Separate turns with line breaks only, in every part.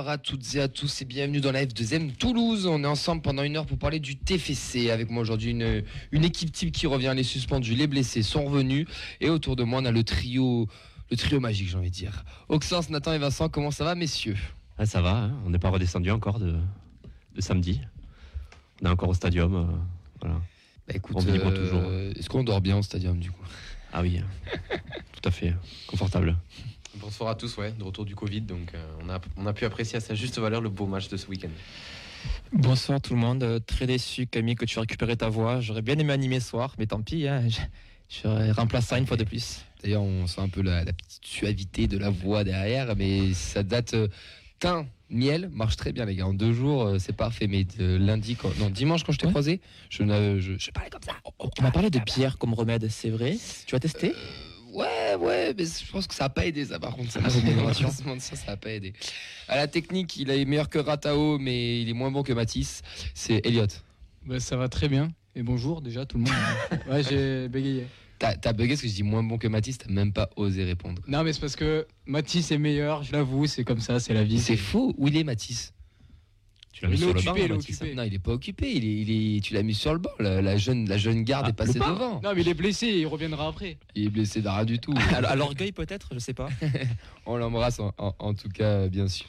bonsoir à toutes et à tous et bienvenue dans la F2M Toulouse. On est ensemble pendant une heure pour parler du TFC. Avec moi aujourd'hui une, une équipe type qui revient, les suspendus, les blessés sont revenus. Et autour de moi on a le trio, le trio magique j'ai envie de dire. Auxence, Nathan et Vincent, comment ça va messieurs?
Ah, Ça va, hein. on n'est pas redescendu encore de, de, samedi. On est encore au stadium. Euh, voilà.
Bah écoute, euh, toujours. Est-ce qu'on dort bien au stadium du coup?
Ah oui, tout à fait, confortable.
Bonsoir à tous, ouais, de retour du Covid, donc euh, on, a, on a pu apprécier à sa juste valeur le beau match de ce week-end.
Bonsoir tout le monde, euh, très déçu Camille que tu aies récupéré ta voix. J'aurais bien aimé animer ce soir, mais tant pis, hein, je, remplace ça une fois de plus.
D'ailleurs, on sent un peu la, petite suavité de la voix derrière, mais ça date. Euh, teint, miel marche très bien, les gars. En deux jours, c'est parfait. Mais lundi, non, dimanche, quand je t'ai croisé, je, je, je, parlais comme ça.
On, m'a parlé de pierre comme remède, c'est vrai Tu as testé?
Ouais, ouais, mais je pense que ça n'a pas aidé ça par contre. Ça, ça, ça n'a pas aidé. À la technique, il est meilleur que Ratao, mais il est moins bon que Matisse. C'est Elliot.
Bah, ça va très bien. Et bonjour déjà tout le monde. ouais, j'ai bégayé.
T'as, as bugué parce que je dis moins bon que Matisse, t'as même pas osé répondre.
Non, mais c'est parce que Matisse est meilleur, je l'avoue, c'est comme ça, c'est la vie.
C'est faux. Où il est Matisse
tu l'as mis sur le banc, il
Non, il est pas occupé. Il est, il est, tu l'as mis sur le banc. La, jeune, la jeune garde ah, est passée devant.
Non, mais il est blessé. Il reviendra après.
Il est blessé d'arrêt du tout.
à l'orgueil peut-être, je sais pas.
On l'embrasse en, tout cas, bien sûr.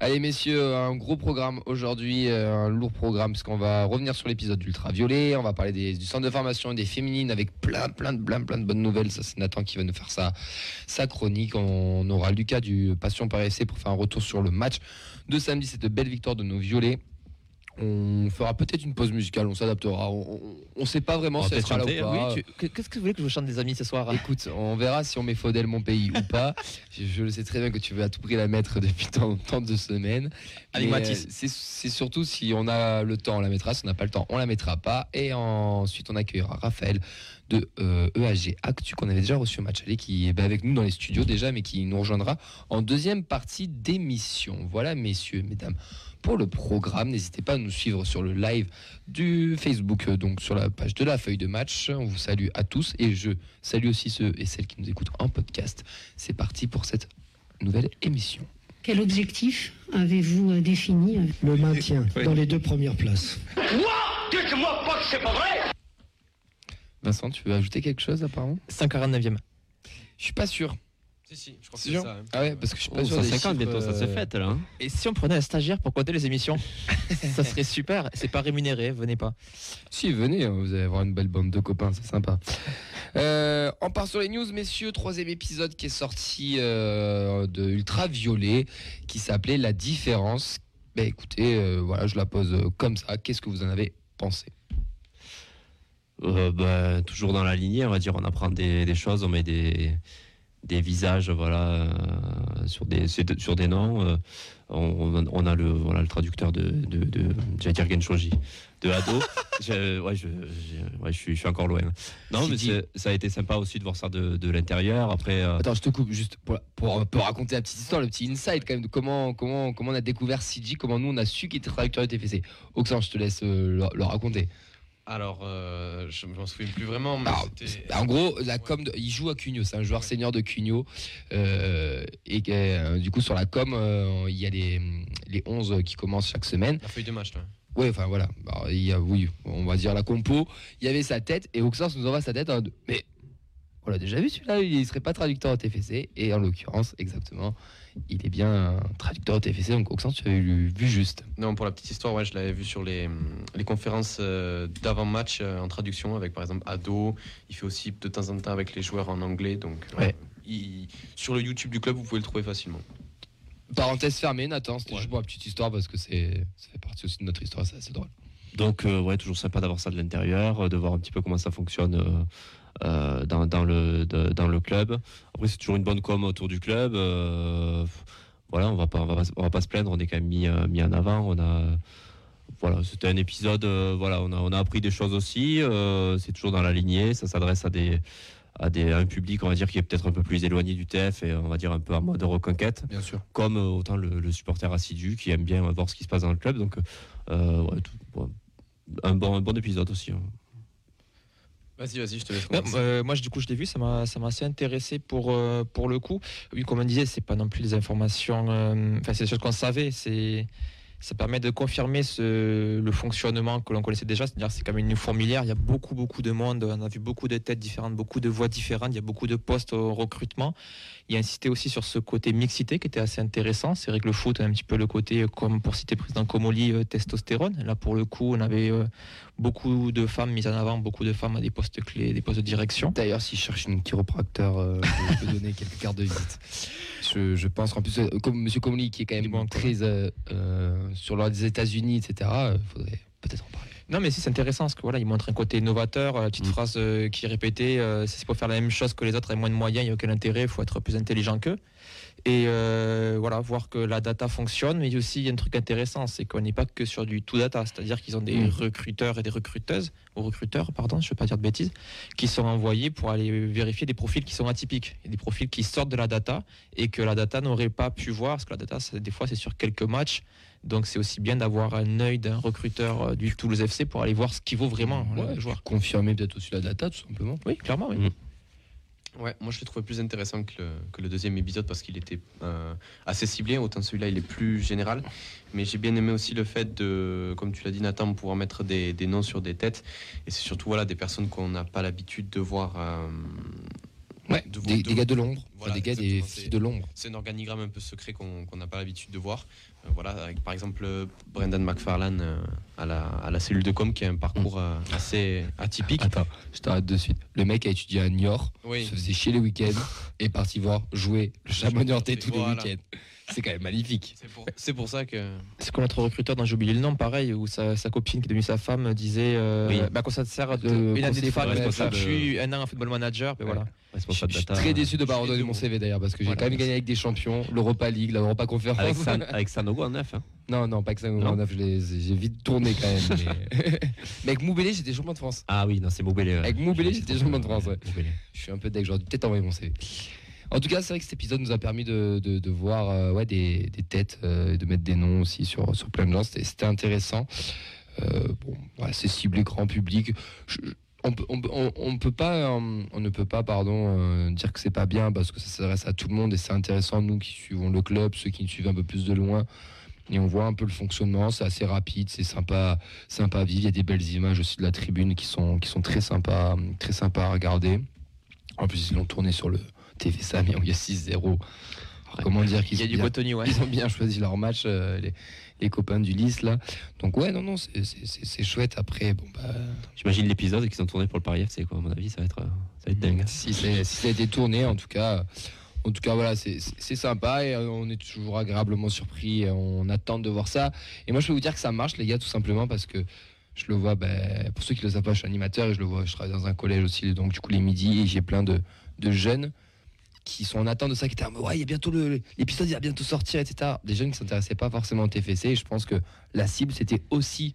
Allez, messieurs, un gros programme aujourd'hui, euh, un lourd programme, parce qu'on va revenir sur l'épisode d'Ultraviolet. On va parler du centre de formation et des féminines avec plein, plein de, plein, plein de bonnes nouvelles. Ça, c'est Nathan qui va nous faire sa, sa chronique. On aura Lucas du Passion par essai pour faire un retour sur le match de samedi, cette belle victoire de nos violets. On fera peut-être une pause musicale, on s'adaptera. On ne sait pas vraiment si elle sera là ou pas.
Qu'est-ce que vous voulez que je chante des amis ce soir?
Écoute, on verra si on met Faudel mon pays ou pas. Je, le sais très bien que tu veux à tout prix la mettre depuis tant, tant de semaines.
Allez, Mathis.
C'est surtout si on a le temps, on la mettra. Si on n'a pas le temps, on la mettra pas. Et ensuite, on accueillera Raphaël de EAG euh, e Actu qu'on avait déjà reçu au match aller, qui est avec nous dans les studios déjà, mais qui nous rejoindra en deuxième partie d'émission. Voilà, messieurs, mesdames pour le programme. N'hésitez pas à nous suivre sur le live du Facebook, euh, donc sur la page de la feuille de match. On vous salue à tous et je salue aussi ceux et celles qui nous écoutent en podcast. C'est parti pour cette nouvelle émission.
Quel objectif avez-vous euh, défini
Le maintien dans les deux premières places. Quoi
Dites-moi pas que c'est pas vrai Vincent, tu veux ajouter quelque chose apparemment?
549e.
Je suis pas sûr.
Si, si, je crois que c'est ça. Hein.
Ah ouais, parce que je suis pas
oh,
sûr.
50 bientôt, ça s'est euh, fait là. Hein.
Et si on prenait un stagiaire pour compter les émissions Ça serait super. C'est pas rémunéré, venez pas.
Si, venez, hein, vous allez avoir une belle bande de copains, c'est sympa. Euh, on part sur les news, messieurs. Troisième épisode qui est sorti euh, de Ultraviolet, qui s'appelait La différence. Bah écoutez, voilà, je la pose comme ça. Qu'est-ce que vous en avez pensé?
Bah, Toujours dans la lignée, on va dire, on apprend des, des choses, on met des des visages voilà euh, sur des sur des noms euh, on, a le voilà le traducteur de de, de j'allais dire Genshoji de Ado je, ouais, je, ouais, je, suis, je suis encore loin. Non mais ça a été sympa aussi de voir ça de, de l'intérieur. Après euh,
attends je te coupe juste pour, pour, pour, raconter la petite histoire le petit insight quand même de comment comment comment on a découvert CG comment nous on a su qu'il était traducteur de TFC Oxan je te laisse le, le raconter
alors, euh, je m'en souviens plus vraiment. Mais
en gros, la com, il joue à Cugno, c'est un joueur senior de Cugno. Euh, et euh, du coup, sur la com, il y a les, les 11 qui commencent chaque semaine.
La feuille de match, là.
Oui, enfin voilà. il y a, oui, on va dire la compo. Il y avait sa tête et Oxens nous envoie sa tête. mais on l'a déjà vu celui-là, il serait pas traducteur au TFC. Et en l'occurrence, exactement, il est bien traducteur au TFC. Donc Oxens, tu avais vu juste.
Non, pour la petite histoire, ouais, je l'avais vu sur les, les conférences euh, d'avant-match euh, en traduction avec par exemple Ado. Il fait aussi de temps en temps avec les joueurs en anglais. Donc
ouais.
sur le YouTube du club, vous pouvez le trouver facilement.
Parenthèse fermée, Nathan, c'était juste pour la petite histoire parce que c'est ça fait partie aussi de notre histoire, c'est assez drôle.
Donc euh, ouais, toujours sympa d'avoir ça de l'intérieur, de voir un petit peu comment ça fonctionne euh, dans, dans, le, dans le club. Après, c'est toujours une bonne com autour du club. Euh, voilà, on va pas, on va, on va, pas se plaindre. On est quand même mis, euh, mis en avant. On a, voilà, c'était un épisode. voilà, on a, on a appris des choses aussi. c'est toujours dans la lignée. Ça s'adresse à des à, des, un public, on va dire, qui est peut-être un peu plus éloigné du TF et on va dire un peu en mode reconquête.
Bien sûr.
Comme autant le, supporter assidu qui aime bien voir ce qui se passe dans le club. Donc, ouais, un, bon, un bon épisode aussi. Hein.
Vas-y, vas-y, je te laisse.
Non, euh, moi, du coup, je l'ai vu, ça m'a, ça m'a assez intéressé pour, euh, pour le coup. Oui, comme on disait, c'est pas non plus des informations, euh, enfin, c'est des choses qu'on savait. C'est, ça permet de confirmer ce, le fonctionnement que l'on connaissait déjà. C'est-à-dire, c'est quand même une fourmilière. Il y a beaucoup, beaucoup de monde. On a vu beaucoup de têtes différentes, beaucoup de voix différentes. Il y a beaucoup de postes au recrutement. Il a insisté aussi sur ce côté mixité qui était assez intéressant. C'est vrai que le foot a un petit peu le côté, comme pour citer président Comoli, euh, testostérone. Là, pour le coup, on avait euh, beaucoup de femmes mises en avant, beaucoup de femmes à des postes clés, des postes de direction.
D'ailleurs, si je cherche une chiropracteur, euh, je peux donner quelques cartes de visite. Je, je pense qu'en plus, euh, comme M. Comoli, qui est quand même
bon,
très sur l'ordre des États-Unis, etc., il faudrait peut-être en parler.
Non, mais si c'est intéressant parce que voilà, il montre un côté innovateur. euh, La petite
Mm.
phrase euh, qui est répétée euh, c'est pour faire la même chose que les autres avec moins de moyens, il n'y a aucun intérêt, il faut être plus intelligent qu'eux. Et euh, voilà, voir que la data fonctionne, mais aussi il y a un truc intéressant, c'est qu'on n'est pas que sur du tout data, c'est-à-dire qu'ils ont des
Mm.
recruteurs et des recruteuses, ou recruteurs, pardon, je ne veux pas dire de bêtises, qui sont envoyés pour aller vérifier des profils qui sont atypiques, et des profils qui sortent de la data et que la data n'aurait pas pu voir, parce que la data, des fois, c'est sur quelques matchs. Donc c'est aussi bien d'avoir un œil d'un recruteur euh, du Toulouse FC pour aller voir ce qui vaut vraiment
Ouais,
le joueur.
Confirmer peut-être aussi la data, tout simplement.
Oui, clairement, oui.
Mm.
Ouais, moi je l'ai trouvé plus intéressant que le, deuxième épisode parce qu'il était euh, assez ciblé. Autant celui-là, il est plus général. Mais j'ai bien aimé aussi le fait de, comme tu l'as dit, Nathan, pouvoir mettre des, des noms sur des têtes. Et c'est surtout voilà, des personnes qu'on n'a pas l'habitude de voir. euh,
Ouais,
de-
des,
de-
des gars de l'ombre,
Voilà,
des gars des filles de l'ombre.
C'est un organigramme un peu secret qu'on n'a pas l'habitude de voir. Euh, voilà, avec par exemple euh, Brendan McFarlane euh, à, la, à la cellule de com qui a un parcours euh, assez atypique.
Attends, je t'arrête de suite. Le mec a étudié à Niort,
Oui.
se faisait chier les week-ends et est parti voir jouer le niortais tous
Voilà.
les week-ends. C'est quand même magnifique.
C'est pour, c'est pour ça que.
C'est comme notre recruteur dont j'ai oublié le nom, pareil, où sa, sa copine qui est devenue sa femme disait euh,
Oui.
bah, quand ça te sert de, une année des
responsable,
je suis un an en football manager, ben
Ouais.
voilà.
Je suis très déçu de ne pas redonner mon. CV d'ailleurs parce que j'ai
Voilà,
quand même gagné avec des champions, l'Europa League, l'Europa Conférence.
Avec, San, avec Sanogo en neuf. Hein.
Non, non, pas ça.
Non.
je l'ai- j'ai vite tourné quand même. Mais, mais avec Moubélé, j'étais champion de France.
Ah oui, non, c'est Moubélé. ouais.
Avec Moubélé, j'étais champion de France. Ouais.
Moubélé.
Je suis un peu deck, j'aurais dû peut-être envoyer mon CV. En tout cas, c'est vrai que cet épisode nous a permis de, voir euh, des, têtes euh, et de mettre des noms aussi sur, sur plein de gens. C'était intéressant. Euh, c'est ciblé grand public. On, on, peut- pas, on ne peut pas, pardon, dire que c'est pas bien parce que ça s'adresse à tout le monde et c'est intéressant nous qui suivons le club, ceux qui nous suivent un peu plus de loin. Et on voit un peu le fonctionnement, c'est assez rapide, c'est sympa, sympa à vivre. Il y a des belles images aussi de la tribune qui sont, qui sont très sympas, très sympas à regarder. En plus, ils l'ont tourné sur le TV où il y a 6-0. Comment dire
Il
qu'ils
y a
ont
du
bien-
ouais.
ils ont bien choisi leur match, euh, les, les copains du Lys là. Donc ouais, non, non, c'est- c'est c'est- c'est chouette. Après, bon bah,
J'imagine l'épisode qu'ils ont tourné pour le Paris FC, quoi. À mon avis, ça va être, euh, ça va être dingue.
si, c'est- si ça a été tourné, en tout cas, en tout cas voilà, c'est- sympa et euh, on est toujours agréablement surpris. et On attend de voir ça. Et moi, je peux vous dire que ça marche, les gars, tout simplement parce que je le vois. ben, pour ceux qui le savent pas, je suis animateur et je le vois. Je travaille dans un collège aussi, donc du coup les midis, et j'ai plein de, de jeunes qui sont en attente de ça, qui étaient ouais, il y a bientôt le- l'épisode, il va bientôt sortir, etc. Des jeunes qui s'intéressaient pas forcément au TFC. Et je pense que la cible, c'était aussi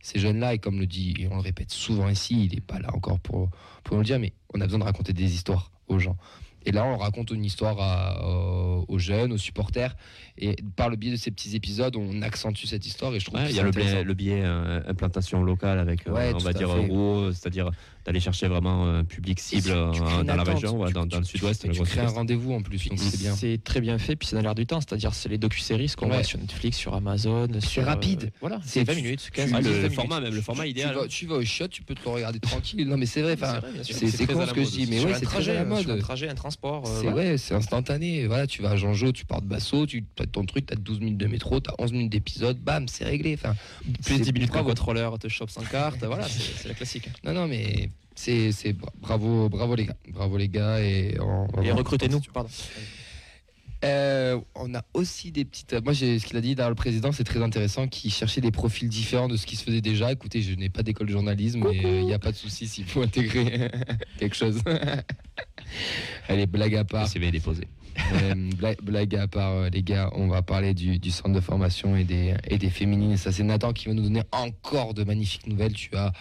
ces jeunes-là. Et comme le dit, et on le répète souvent ici, il n'est pas là encore pour, pour nous le dire, mais on a besoin de raconter des histoires aux gens. Et là, on raconte une histoire à- aux- aux jeunes, aux supporters. Et par le biais de ces petits épisodes, on accentue cette histoire. Et je trouve
Ouais, il y a le biais, le biais euh, implantation locale avec, euh,
Ouais,
on va dire, c'est-à-dire d'aller chercher vraiment un public cible euh, dans la
attente,
région, ouais,
tu-
dans, dans le sud-ouest.
Tu crées un rendez-vous en plus, donc c'est bien.
C'est très bien fait, puis c'est dans l'air du temps, c'est-à-dire c'est les docu-séries qu'on
Ouais.
voit sur Netflix, sur Amazon. sur,
rapide.
euh, voilà,
C'est-
c'est 20 minutes, 15
Ah,
minutes.
le
20
format,
minutes.
même le format
Tu-
idéal.
Tu vas, tu vas au shot, tu peux te le regarder tranquille. Non, mais c'est vrai. enfin,
C'est.
C'est c'est con ce que je
mode
dis, mais ouais, c'est très
trajet,
à
sur un
mode.
trajet, un transport. euh,
C'est ouais, c'est instantané. Voilà, tu vas à Jean-Jo, tu pars de Basso, tu as ton truc, tu as 12 minutes de métro, tu as 11 minutes d'épisode, bam, c'est réglé. Enfin,
Plus
c'est-
10 minutes
bravo.
contrôleur te chope sans carte, voilà, c'est c'est la classique.
Non, non, mais c'est c'est bra- bravo, bravo les gars, bravo les gars et
Et recrutez-nous, pardon.
Euh, on a aussi des petites. Moi, j'ai ce qu'il a dit dans le président, c'est très intéressant, qui cherchait des profils différents de ce qui se faisait déjà. Écoutez, je n'ai pas d'école de journalisme, mais euh, il n'y a pas de souci s'il faut intégrer quelque chose. Allez, blague à
Le
part.
CV est déposé.
Euh, blague, blague à part, euh, les gars, on va parler du, du centre de formation et des, et des féminines. Et ça, c'est Nathan qui va nous donner encore de magnifiques nouvelles. Tu as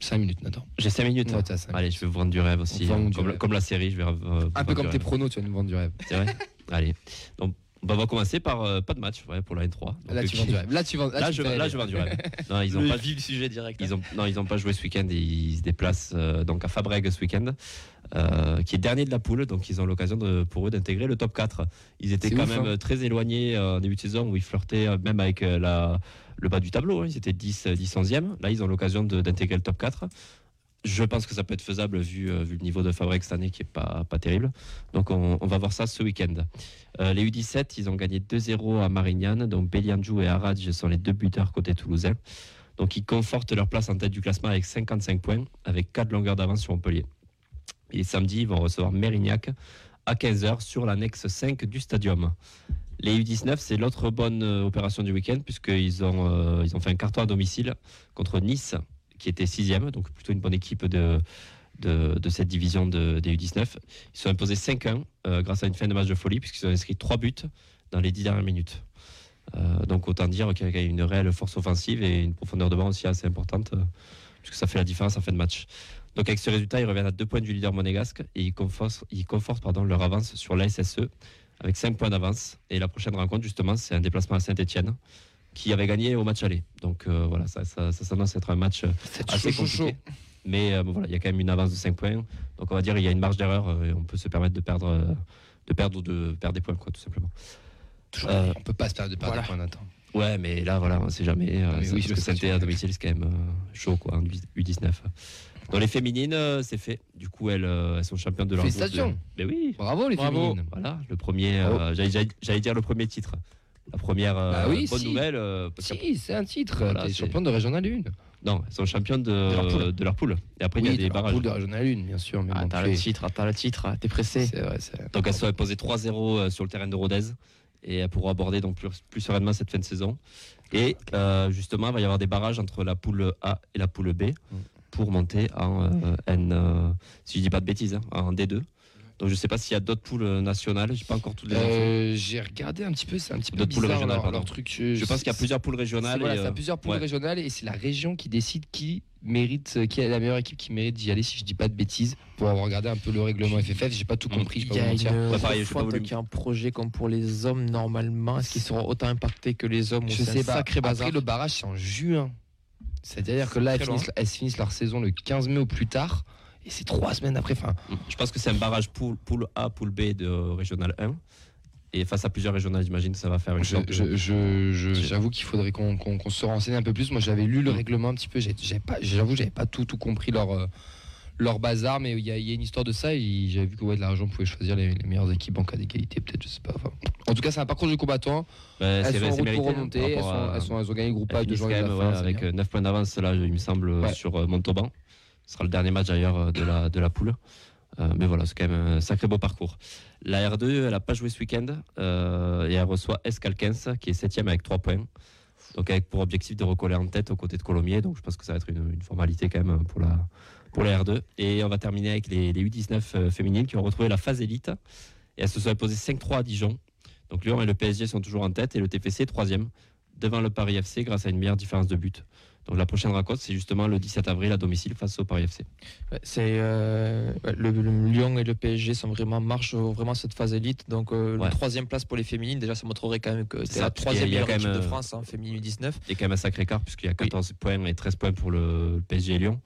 5 minutes, Nathan.
J'ai 5 minutes.
Ouais, cinq
Allez, je vais vous vendre du rêve aussi. Hein,
du
comme,
rêve.
comme la série, je vais. euh, vous
Un peu comme tes
rêve.
pronos, tu vas nous vendre du rêve.
C'est vrai? Allez. Donc, Bah, on va commencer par euh, pas de match ouais, pour la N3. Donc,
Là, tu vends du rêve. Là, tu vends.
Là,
tu
je, là, vends du rêve. Non, ils ont
Le
pas,
du sujet direct.
ils ont, non, ils ont pas joué ce week-end. Ils se déplacent euh, donc à Fabrègue ce week-end, euh, qui est dernier de la poule. Donc ils ont l'occasion de, pour eux d'intégrer le top 4. Ils étaient quand
ouf,
même
hein.
très éloignés euh, en début de saison où ils flirtaient euh, même avec euh, la, le bas du tableau. hein. Ils étaient 10, euh, 10 11e. Là, ils ont l'occasion d'intégrer le top 4. Je pense que ça peut être faisable vu, euh, le niveau de Fabrègue cette année qui est pas, pas terrible. Donc on, va voir ça ce week-end. Euh, les U17, ils ont gagné 2-0 à Marignane. Donc Belianjou et Aradj sont les deux buteurs côté toulousain. Donc ils confortent leur place en tête du classement avec 55 points, avec 4 longueurs d'avance sur Montpellier. Et samedi, ils vont recevoir Mérignac à 15h sur l'annexe 5 du stadium. Les U19, c'est l'autre bonne euh, opération du week-end, puisqu'ils ont, euh, ont fait un carton à domicile contre Nice, qui était sixième, donc plutôt une bonne équipe de, cette division de- des U19. Ils sont imposés 5-1 euh, grâce à une fin de match de folie, puisqu'ils ont inscrit 3 buts dans les 10 dernières minutes. Donc autant dire qu'il y a une réelle force offensive et une profondeur de banc aussi assez importante, puisque ça fait la différence en fin de match. Donc avec ce résultat, ils reviennent à deux points du leader monégasque et ils confortent, leur avance sur la SSE avec 5 points d'avance. Et la prochaine rencontre, justement, c'est un déplacement à Saint-Etienne qui avait gagné au match aller. Donc euh, voilà, ça, ça, ça s'annonce être un match euh, assez
chaud.
Mais euh, bon, voilà, il y a quand même une avance de 5 points. Donc on va dire qu'il y a une marge d'erreur euh, et on peut se permettre de perdre, euh, de perdre ou de perdre des points, quoi, tout simplement.
Toujours.
Euh,
On peut pas se perdre de perdre
voilà.
des points Nathan.
Ouais, mais là, voilà, on sait jamais. euh,
Ah, oui,
parce que
sais,
Saint-Étienne à domicile, c'est quand même euh, chaud, quoi, en U19. Dans les féminines, euh, c'est fait. Du coup, elles, euh, elles sont championnes de leur groupe.
Félicitations.
Mais oui,
Bravo les
Bravo.
féminines.
voilà, le premier. euh, j'allais- dire le premier titre. La première euh,
Bah oui,
bonne
si.
nouvelle. euh, parce
Si, c'est un titre.
Voilà,
T'es
c'est-
champion de Régional 1.
non, elles sont championnes de,
De leur poule.
de leur poule. Et après, il y a des barrages.
de Régional 1, bien sûr. Mais
Ah,
bon,
t'as le titre, t'as le titre, t'es pressé.
C'est vrai, c'est vrai.
Donc elles sont imposées 3-0 euh, sur le terrain de Rodez et elles pourront aborder donc plus, plus sereinement cette fin de saison. Et euh, justement, il va y avoir des barrages entre la poule A et la poule B pour monter en euh, N, euh, si je dis pas de bêtises, hein, en D2. Donc je sais pas s'il y a d'autres poules nationales, j'ai pas encore toutes les.
Euh, J'ai regardé un petit peu, c'est un petit peu
D'autres poules
bizarre
régionales,
leur,
pardon.
leur truc.
Je pense qu'il y a plusieurs poules régionales.
Voilà,
euh,
plusieurs poules
ouais.
régionales et c'est la région qui décide qui mérite, euh, qui est la meilleure équipe qui mérite d'y aller, si je dis pas de bêtises, pour avoir regardé un peu le règlement FFF. J'ai pas tout
Mm.
compris, je
Il y a une
Ouais, pareil, j'ai pas
refonte
voulu-
qui est un projet comme pour les hommes normalement. Est-ce qu'ils seront autant impactés que les hommes
Je sais pas.
sacré bazar
Après, le barrage, c'est en juin. C'est-à-dire que là, elles finissent, elles finissent leur saison le 15 mai au plus tard. Et c'est trois semaines après. Enfin,
Je pense que c'est un barrage poule, poule A, poule B de régional 1. Et face à plusieurs régionales, j'imagine que ça va faire une
je- je- je- j'avoue qu'il faudrait qu'on qu'on- qu'on se renseigne un peu plus. Moi, j'avais lu le
Mm.
règlement un petit peu. j'ai- j'avais pas- J'avoue, j'avais pas tout, tout compris leur, euh, leur bazar, mais il y, a- il y a une histoire de ça. Et j'avais vu que ouais, la région pouvait choisir les, les meilleures équipes en cas d'égalité, peut-être, je sais pas. Enfin, en tout cas, c'est un parcours du combattant.
Bah,
Elles
c'est-
sont
mérité, hein,
remonter. Elles,
rapport
sont,
à-
elles, sont- elles ont gagné le groupe de
même, ouais, avec 9 points d'avance là, il me semble,
Ouais.
sur euh, Montauban. Ce sera le dernier match d'ailleurs euh, de la, de la poule. Euh, mais voilà, c'est quand même un sacré beau parcours. La R2, elle n'a pas joué ce week-end euh, et elle reçoit Escalquens qui est 7 avec 3 points. Donc avec pour objectif de recoller en tête aux côtés de Colomiers. Donc je pense que ça va être une, une formalité quand même pour la, pour la R2. Et on va terminer avec les, les U19 euh, féminines qui ont retrouvé la phase élite. Et elles se sont imposées 5-3 à Dijon. Donc Lyon et le PSG sont toujours en tête et le TFC est troisième devant le Paris FC grâce à une meilleure différence de but. Donc la prochaine rencontre, c'est justement le 17 avril à domicile face au Paris FC.
C'est euh, le, le Lyon et le PSG sont vraiment marchent vraiment cette phase élite. Donc euh,
Ouais.
la troisième place pour les féminines, déjà ça montrerait quand même que c'est la troisième meilleure équipe de
euh,
France en féminine 19.
Il y a quand même un sacré écart puisqu'il y a 14 points et 13 points pour le, le PSG et Lyon.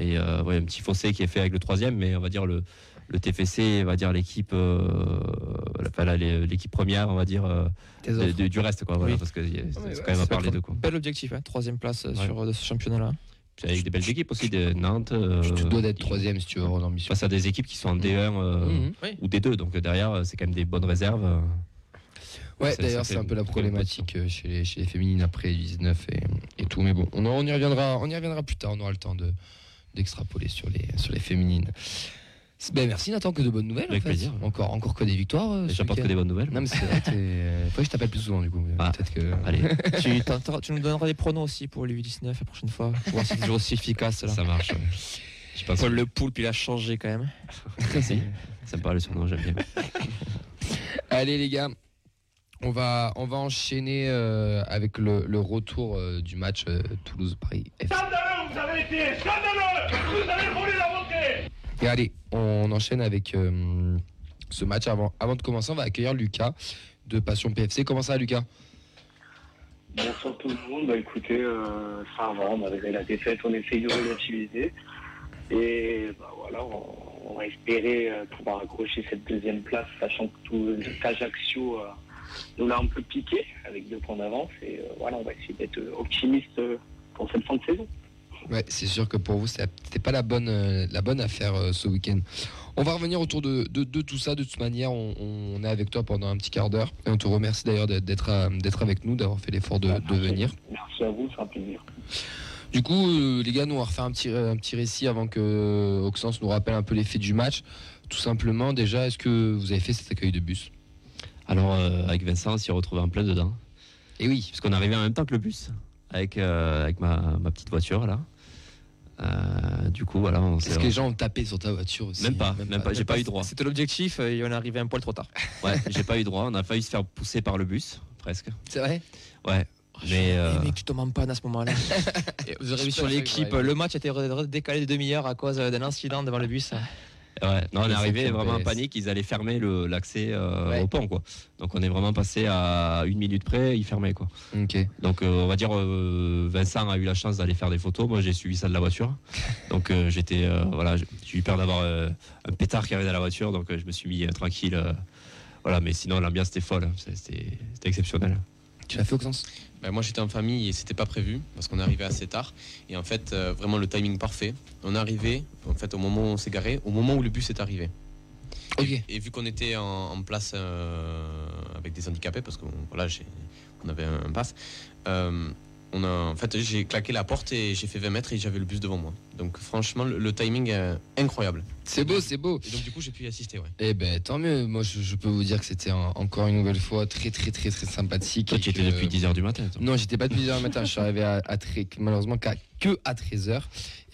Et euh, ouais, un petit fossé qui est fait avec le troisième, mais on va dire le, le TFC, on va dire l'équipe, euh, enfin, l'équipe première, on va dire euh, de- de- du reste, quoi. Voilà,
Oui.
parce que c'est
ouais,
quand même à parler de quoi.
Bel objectif, hein, troisième place euh,
Ouais.
sur de ce championnat-là.
Avec des belles équipes aussi de Nantes. euh,
Tu dois d'être troisième si tu veux avoir l'ambition.
Face à des équipes qui sont en D1 euh,
Mhm.
ou D2, donc euh, derrière, euh, c'est quand même des bonnes réserves. euh.
Ouais, d'ailleurs, c'est un peu la problématique euh, chez les, chez les féminines après 19 et, et tout. Mais bon, on, en- on y reviendra, on y reviendra plus tard. On aura le temps de d'extrapoler sur les, sur les féminines. Ben, merci Nathan, que de bonnes nouvelles.
Avec
en fait.
plaisir.
Encore, encore que des victoires. euh,
J'apporte que des bonnes nouvelles.
Non, mais c'est vrai, t'es- euh, je t'appelle plus souvent du coup. mais
Ah.
Peut-être que.
Allez,
tu, nous donneras des pronos aussi pour les U19 la prochaine fois, pour voir si c'est toujours aussi efficace. Là.
ça marche. ouais. Je
Paul Le Poulpe, il a changé quand même.
Merci. Sympa le surnom, j'aime bien.
Allez les gars, on va, on va enchaîner euh, avec le, le retour euh, du match euh, Toulouse-Paris.
Scandaleux, vous avez été scandaleux Vous avez volé la montée
Et allez, on enchaîne avec euh, ce match. Avant, avant de commencer, on va accueillir Lucas de Passion PFC. Comment ça va, Lucas?
Bonsoir tout le monde. Bah écoutez, euh, ça va, malgré la défaite, on essaye de relativiser. Et bah, voilà, on, on va espérer euh, pouvoir accrocher cette deuxième place, sachant que tout qu'Ajaccio euh, nous l'a un peu piqué avec deux points d'avance. Et euh, voilà, on va essayer d'être optimiste euh, pour cette fin de saison.
Ouais, c'est sûr que pour vous, c'était pas la bonne, euh, la bonne affaire euh, ce week-end. On va revenir autour de, de- de tout ça. De toute manière, on, on est avec toi pendant un petit quart d'heure. Et on te remercie d'ailleurs d'être- avec nous, d'avoir fait l'effort de, de venir.
Merci à vous, c'est un plaisir.
Du coup, euh, les gars, nous on va refaire un petit, un petit récit avant que euh, Auxence nous rappelle un peu les faits du match. Tout simplement, déjà, est-ce que vous avez fait cet accueil de bus?
Alors, euh, avec Vincent, on s'y retrouvait en plein dedans.
Et oui,
Parce qu'on arrivait en même temps que le bus, avec, euh, avec ma, ma petite voiture, là. Euh, du coup, voilà, on s'est.
est-ce que les gens ont tapé sur ta voiture aussi
Même pas, même pas, j'ai pas eu droit.
C'était l'objectif et on est arrivé un poil trop tard.
Ouais, j'ai pas eu droit. On a failli se faire pousser par le bus, presque.
C'est vrai?
Ouais. Mais. euh,
Eh, mec, tu tombes en panne à ce moment-là. Vous aurez vu sur l'équipe, le match a été décalé de demi-heure à cause d'un incident devant le bus.
Ouais, non, on est arrivé vraiment en panique. Ils allaient fermer l'accès euh,
Ouais.
au pont, quoi. Donc on est vraiment passé à une minute près, ils fermaient, quoi. Donc euh, on va dire, euh, Vincent a eu la chance d'aller faire des photos. Moi, j'ai suivi ça de la voiture. Donc j'étais, voilà, j'ai eu peur d'avoir un pétard qui arrivait dans la voiture. Donc je me suis mis tranquille. voilà, mais sinon l'ambiance était folle. C'était c'était exceptionnel.
Tu l'as fait, Auxence
Ben, moi j'étais en famille et c'était pas prévu parce qu'on est arrivé assez tard et en fait euh, vraiment le timing parfait. On est arrivé en fait au moment où on s'est garé, au moment où le bus est arrivé. Et vu qu'on était en, en place euh, avec des handicapés parce qu'on voilà on avait un, un pass, euh, on a en fait j'ai claqué la porte et j'ai fait 20 mètres et j'avais le bus devant moi. Donc franchement le, le timing est incroyable.
C'est beau, c'est beau.
Et donc du coup j'ai pu y assister ouais.
Eh ben tant mieux, moi je, je peux vous dire que c'était un- encore une nouvelle fois très très très très sympathique.
Toi,
et
tu étais
que-
depuis 10h du matin. toi.
Non, j'étais pas depuis 10h du matin, je suis arrivé à, à très- malheureusement qu'à- que à 13h.